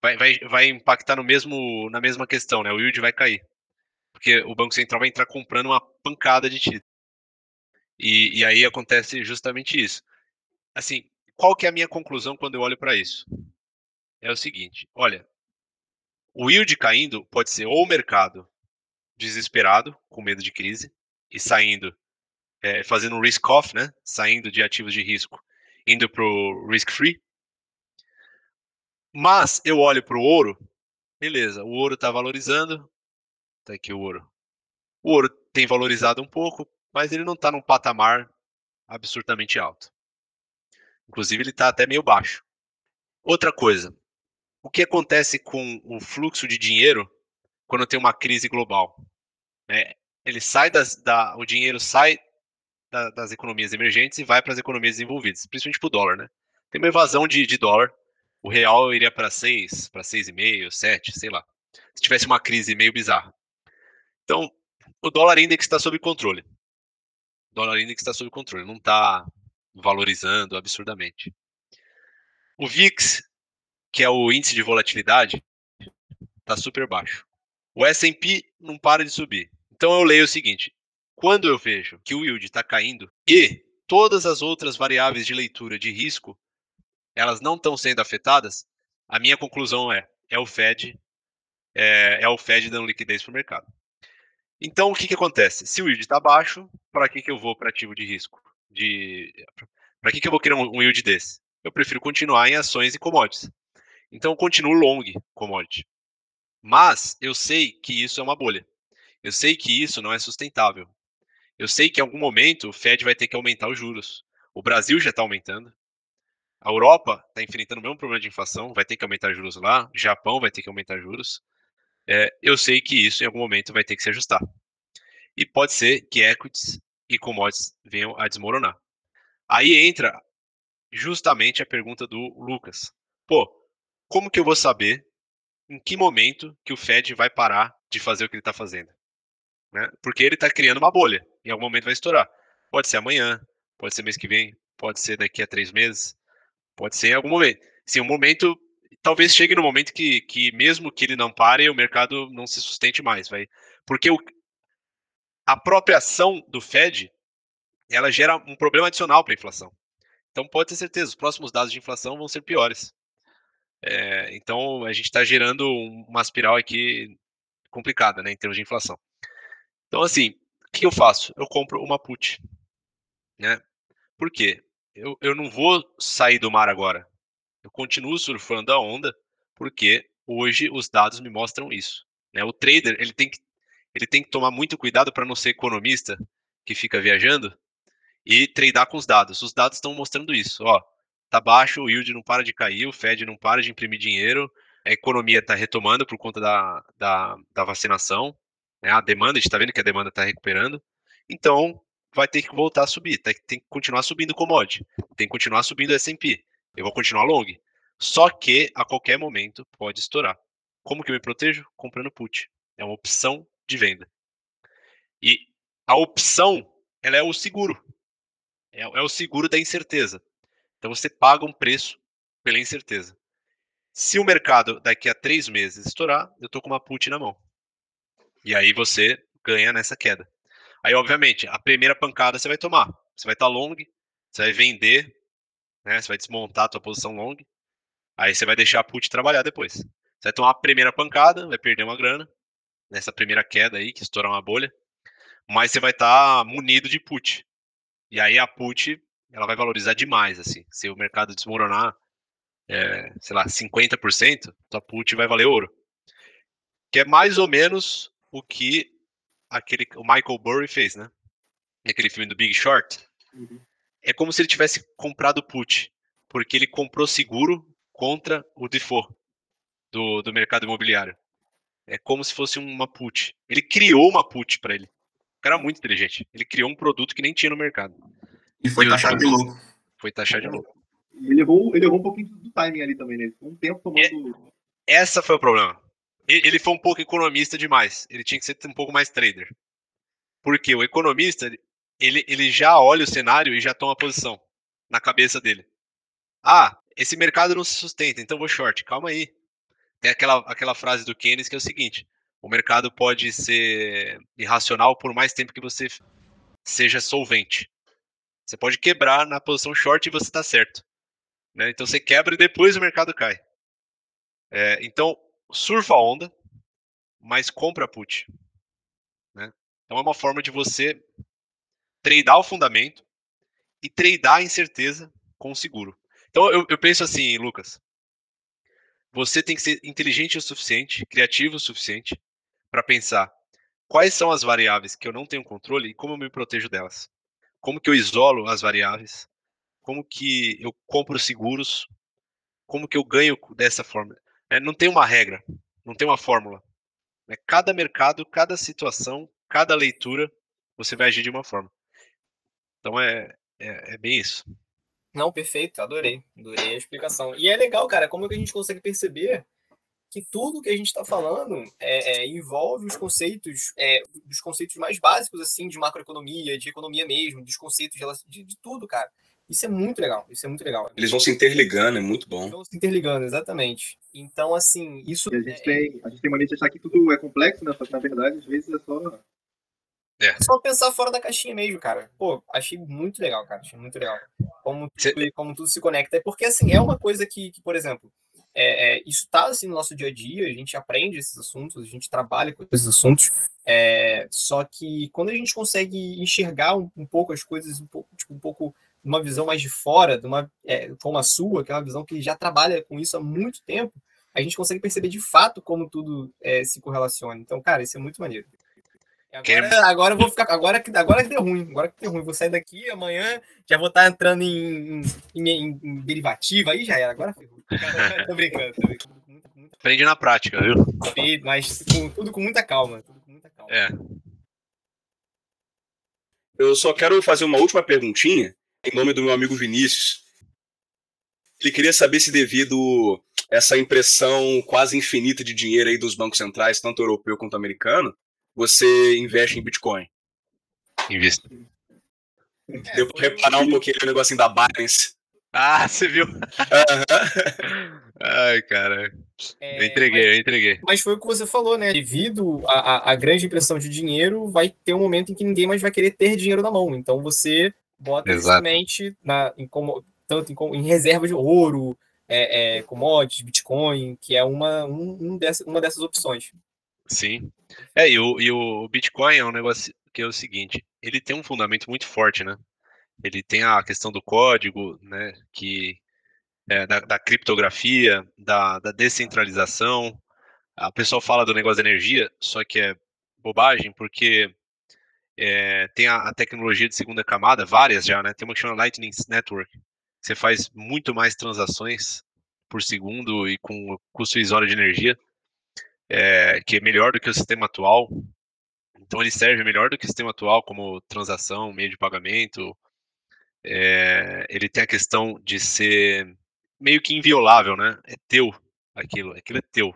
Speaker 2: vai, vai, vai impactar no mesmo, na mesma questão, né? O yield vai cair. Porque o Banco Central vai entrar comprando uma pancada de títulos. E, e aí acontece justamente isso. Assim, qual que é a minha conclusão quando eu olho para isso? É o seguinte, olha, o yield caindo pode ser ou o mercado desesperado, com medo de crise, e saindo, é, fazendo um risk off, né? Saindo de ativos de risco, indo para o risk free. Mas eu olho para o ouro, beleza, o ouro está valorizando, tá aqui o ouro. O ouro tem valorizado um pouco, mas ele não está num patamar absurdamente alto. Inclusive, ele está até meio baixo. Outra coisa, o que acontece com o fluxo de dinheiro quando tem uma crise global? É, ele sai das, da, o dinheiro sai da, das economias emergentes e vai para as economias desenvolvidas, principalmente para o dólar, né? Tem uma evasão de, de dólar, o real iria para 6, para 6,5, 7, sei lá. Se tivesse uma crise meio bizarra. Então, o dólar index está sob controle dólar index está sob controle, não está valorizando absurdamente. O VIX, que é o índice de volatilidade, está super baixo. O S&P não para de subir. Então eu leio o seguinte: quando eu vejo que o yield está caindo e todas as outras variáveis de leitura de risco elas não estão sendo afetadas, a minha conclusão é é o Fed é, é o Fed dando liquidez para o mercado. Então, o que, que acontece? Se o yield está baixo, para que, que eu vou para ativo de risco? De... Para que, que eu vou querer um, um yield desse? Eu prefiro continuar em ações e commodities. Então, eu continuo long commodity. Mas eu sei que isso é uma bolha. Eu sei que isso não é sustentável. Eu sei que em algum momento o Fed vai ter que aumentar os juros. O Brasil já está aumentando. A Europa está enfrentando o mesmo problema de inflação, vai ter que aumentar juros lá. O Japão vai ter que aumentar juros é, eu sei que isso em algum momento vai ter que se ajustar. E pode ser que equities e commodities venham a desmoronar. Aí entra justamente a pergunta do Lucas. Pô, como que eu vou saber em que momento que o Fed vai parar de fazer o que ele está fazendo? Né? Porque ele está criando uma bolha. Em algum momento vai estourar. Pode ser amanhã, pode ser mês que vem, pode ser daqui a três meses, pode ser em algum momento. Sim, um momento talvez chegue no momento que, que mesmo que ele não pare, o mercado não se sustente mais, vai. Porque o, a própria ação do Fed, ela gera um problema adicional para a inflação. Então pode ter certeza, os próximos dados de inflação vão ser piores. É, então a gente está gerando uma espiral aqui complicada, né, em termos de inflação. Então assim, o que eu faço? Eu compro uma put, né? Por quê? eu, eu não vou sair do mar agora. Eu continuo surfando a onda, porque hoje os dados me mostram isso. Né? O trader ele tem que, ele tem que tomar muito cuidado para não ser economista que fica viajando e tradar com os dados. Os dados estão mostrando isso. Ó, tá baixo, o yield não para de cair, o Fed não para de imprimir dinheiro, a economia está retomando por conta da, da, da vacinação, né? a demanda, a gente está vendo que a demanda está recuperando. Então, vai ter que voltar a subir, tem, tem que continuar subindo o commodity, tem que continuar subindo o S&P. Eu vou continuar long. Só que a qualquer momento pode estourar. Como que eu me protejo? Comprando put. É uma opção de venda. E a opção, ela é o seguro. É, é o seguro da incerteza. Então você paga um preço pela incerteza. Se o mercado daqui a três meses estourar, eu tô com uma put na mão. E aí você ganha nessa queda. Aí, obviamente, a primeira pancada você vai tomar. Você vai estar tá long, você vai vender, né? Você vai desmontar a tua posição long. Aí você vai deixar a put trabalhar depois. Você vai tomar a primeira pancada, vai perder uma grana nessa primeira queda aí, que estoura uma bolha. Mas você vai estar tá munido de put. E aí a put, ela vai valorizar demais, assim. Se o mercado desmoronar, é, sei lá, 50%, tua put vai valer ouro. Que é mais ou menos o que aquele o Michael Burry fez, né? Naquele filme do Big Short. Uhum. É como se ele tivesse comprado put, porque ele comprou seguro contra o default do, do mercado imobiliário. É como se fosse uma put. Ele criou uma put para ele. O cara é muito inteligente. Ele criou um produto que nem tinha no mercado.
Speaker 5: E foi taxado de louco.
Speaker 2: Foi taxado de louco.
Speaker 3: Ele levou, ele levou um pouquinho do timing ali também, né? Um tempo tomando.
Speaker 2: É, essa foi o problema ele foi um pouco economista demais. Ele tinha que ser um pouco mais trader. Porque o economista, ele, ele já olha o cenário e já toma posição na cabeça dele. Ah, esse mercado não se sustenta, então vou short. Calma aí. Tem aquela, aquela frase do Keynes que é o seguinte: o mercado pode ser irracional por mais tempo que você seja solvente. Você pode quebrar na posição short e você está certo. Né? Então você quebra e depois o mercado cai. É, então, surfa a onda, mas compra put. Né? Então é uma forma de você tradar o fundamento e tradar a incerteza com seguro. Então eu, eu penso assim, Lucas, você tem que ser inteligente o suficiente, criativo o suficiente para pensar quais são as variáveis que eu não tenho controle e como eu me protejo delas. Como que eu isolo as variáveis? Como que eu compro seguros? Como que eu ganho dessa forma? É, não tem uma regra, não tem uma fórmula. É, cada mercado, cada situação, cada leitura, você vai agir de uma forma. Então é, é, é bem isso.
Speaker 6: Não, perfeito, adorei. Adorei a explicação. E é legal, cara, como é que a gente consegue perceber que tudo que a gente está falando é, é, envolve os conceitos, é, dos conceitos mais básicos, assim, de macroeconomia, de economia mesmo, dos conceitos de, de tudo, cara. Isso é muito legal, isso é muito legal.
Speaker 4: Eles vão se interligando, é muito bom. Eles
Speaker 6: vão se interligando, exatamente. Então, assim, isso.
Speaker 3: E a gente, é... tem, a gente tem mania de achar que tudo é complexo, né? Só que na verdade, às vezes é só.
Speaker 6: É. Só pensar fora da caixinha mesmo, cara. Pô, achei muito legal, cara. Achei muito legal. Como tudo, como tudo se conecta. É porque, assim, é uma coisa que, que por exemplo, é, é, isso está assim, no nosso dia a dia, a gente aprende esses assuntos, a gente trabalha com esses assuntos. É, só que quando a gente consegue enxergar um, um pouco as coisas, um pouco, tipo, um pouco uma visão mais de fora, de uma, é, como a sua, que é uma visão que já trabalha com isso há muito tempo, a gente consegue perceber de fato como tudo é, se correlaciona. Então, cara, isso é muito maneiro. Agora, agora eu vou ficar. Agora que, agora que deu ruim. Agora que deu ruim. Vou sair daqui amanhã, já vou estar entrando em, em, em, em derivativa, aí já era. Agora ferrou. Tô brincando, tô brincando.
Speaker 2: Aprende na prática, viu?
Speaker 6: Mas com, tudo com muita calma. Tudo com muita calma.
Speaker 2: É.
Speaker 4: Eu só quero fazer uma última perguntinha em nome do meu amigo Vinícius. Ele queria saber se devido essa impressão quase infinita de dinheiro aí dos bancos centrais, tanto europeu quanto americano, você investe em Bitcoin.
Speaker 2: Invisto.
Speaker 4: Deu pra reparar um pouquinho o negocinho da Binance.
Speaker 2: Ah, você viu? Ai, cara. É, eu entreguei, mas, eu entreguei.
Speaker 6: Mas foi o que você falou, né? Devido à, grande impressão de dinheiro, vai ter um momento em que ninguém mais vai querer ter dinheiro na mão. Então você bota justamente na, em, como, tanto em, em reserva de ouro, é, é, commodities, Bitcoin, que é uma, um, um dessa, uma dessas opções.
Speaker 2: Sim. É, e o, e o Bitcoin é um negócio que é o seguinte, ele tem um fundamento muito forte, né? Ele tem a questão do código, né, que é, da, da, criptografia, da, da descentralização. A pessoa fala do negócio da energia, só que é bobagem, porque é, tem a, a, tecnologia de segunda camada, várias já, né? Tem uma que chama Lightning Network. Você faz muito mais transações por segundo e com custo irrisório de energia, é, que é melhor do que o sistema atual. Então ele serve melhor do que o sistema atual como transação, meio de pagamento. É, ele tem a questão de ser meio que inviolável, né? É teu aquilo, aquilo é teu.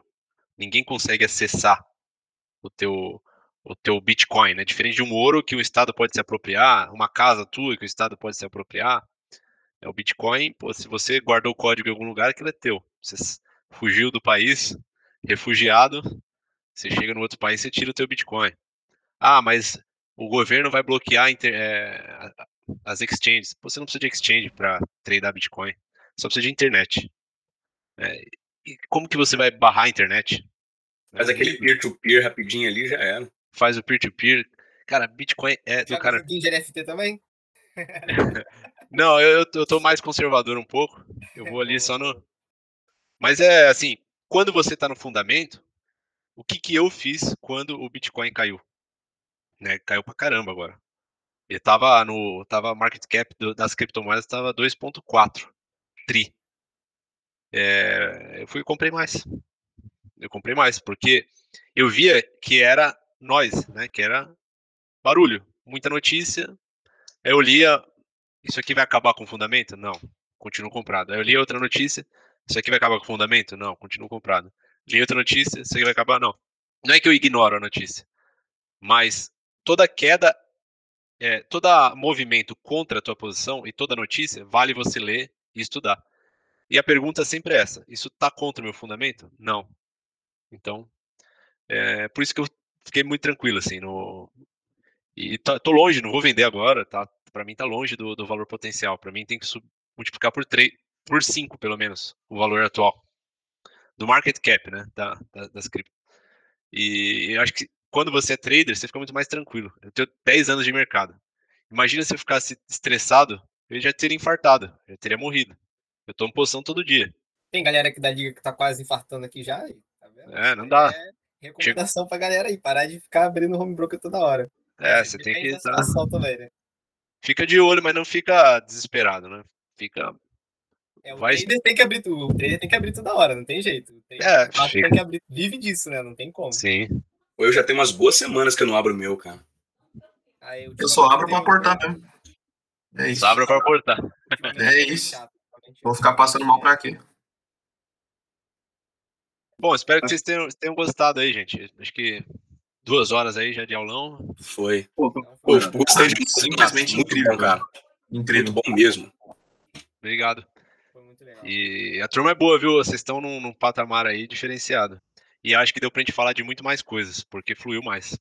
Speaker 2: Ninguém consegue acessar o teu o teu Bitcoin, né? Diferente de um ouro que o Estado pode se apropriar, uma casa tua que o Estado pode se apropriar. É o Bitcoin, pô, se você guardou o código em algum lugar, aquilo é teu. Você fugiu do país, refugiado, você chega no outro país, você tira o teu Bitcoin. Ah, mas o governo vai bloquear é, as exchanges. Você não precisa de exchange para tradear Bitcoin. Só precisa de internet. É, e como que você vai barrar a internet?
Speaker 4: Faz aquele peer-to-peer -peer rapidinho ali, já era.
Speaker 2: Faz o peer-to-peer. -peer. Cara, Bitcoin é
Speaker 6: do
Speaker 2: cara.
Speaker 6: de NFT também?
Speaker 2: não, eu, eu tô mais conservador um pouco. Eu vou ali só no. Mas é assim, quando você tá no fundamento, o que que eu fiz quando o Bitcoin caiu? Né, caiu pra caramba agora. Ele tava no. Tava market cap das criptomoedas tava 2.4 tri. É, eu fui comprei mais. Eu comprei mais, porque eu via que era nós, né? Que era barulho, muita notícia. Eu lia, isso aqui vai acabar com fundamento? Não, continuo comprado. Aí eu li outra notícia, isso aqui vai acabar com fundamento? Não, continuo comprado. Li outra notícia, isso aqui vai acabar? Não. Não é que eu ignoro a notícia, mas toda queda, é, todo movimento contra a tua posição e toda notícia vale você ler e estudar. E a pergunta é sempre essa: isso está contra o meu fundamento? Não. Então, é por isso que eu fiquei muito tranquilo assim no e tá, tô longe, não vou vender agora, tá? Para mim tá longe do, do valor potencial. Para mim tem que multiplicar por 3, por 5 pelo menos, o valor atual do market cap, né, da, da, das cripto. E eu acho que quando você é trader, você fica muito mais tranquilo. Eu tenho 10 anos de mercado. Imagina se eu ficasse estressado, eu já teria infartado, já teria morrido. Eu tomo posição todo dia.
Speaker 6: Tem galera aqui da liga que tá quase infartando aqui já. Tá
Speaker 2: é, não dá.
Speaker 6: É recomendação Chega... pra galera aí, parar de ficar abrindo home broker toda hora.
Speaker 2: É, você tem que.
Speaker 6: Também, né?
Speaker 2: Fica de olho, mas não fica desesperado, né? Fica.
Speaker 6: É, o Vai... trader tem que abrir tudo. O trader tem que abrir toda hora, não tem jeito. O
Speaker 2: é,
Speaker 6: tem que abrir. Vive disso, né? Não tem como.
Speaker 2: Sim.
Speaker 4: Eu já tenho umas boas semanas que eu não abro o meu, cara.
Speaker 5: Aí, eu, eu só abro pra aportar mesmo.
Speaker 2: É isso. Só abro pra aportar.
Speaker 5: É isso. Vou ficar passando mal pra quê?
Speaker 2: Bom, espero que vocês tenham, tenham gostado aí, gente. Acho que duas horas aí já de aulão.
Speaker 4: Foi. Pô, Pô gostei de simplesmente muito incrível, cara. Incrível, bom mesmo.
Speaker 2: Obrigado. Foi muito legal. E a turma é boa, viu? Vocês estão num, num patamar aí diferenciado. E acho que deu pra gente falar de muito mais coisas, porque fluiu mais.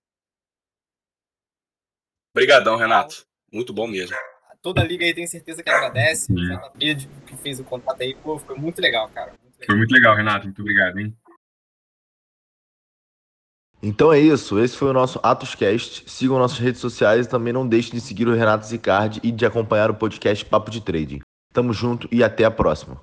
Speaker 4: Obrigadão, Renato. Muito bom mesmo
Speaker 6: toda a liga aí tem certeza que agradece. A que fez o contato aí, pô, foi muito legal, cara. Muito legal.
Speaker 7: Foi muito legal, Renato. Muito obrigado, hein?
Speaker 1: Então é isso, esse foi o nosso Atoscast. Sigam nossas redes sociais e também não deixem de seguir o Renato Zicardi e de acompanhar o podcast Papo de Trading. Tamo junto e até a próxima.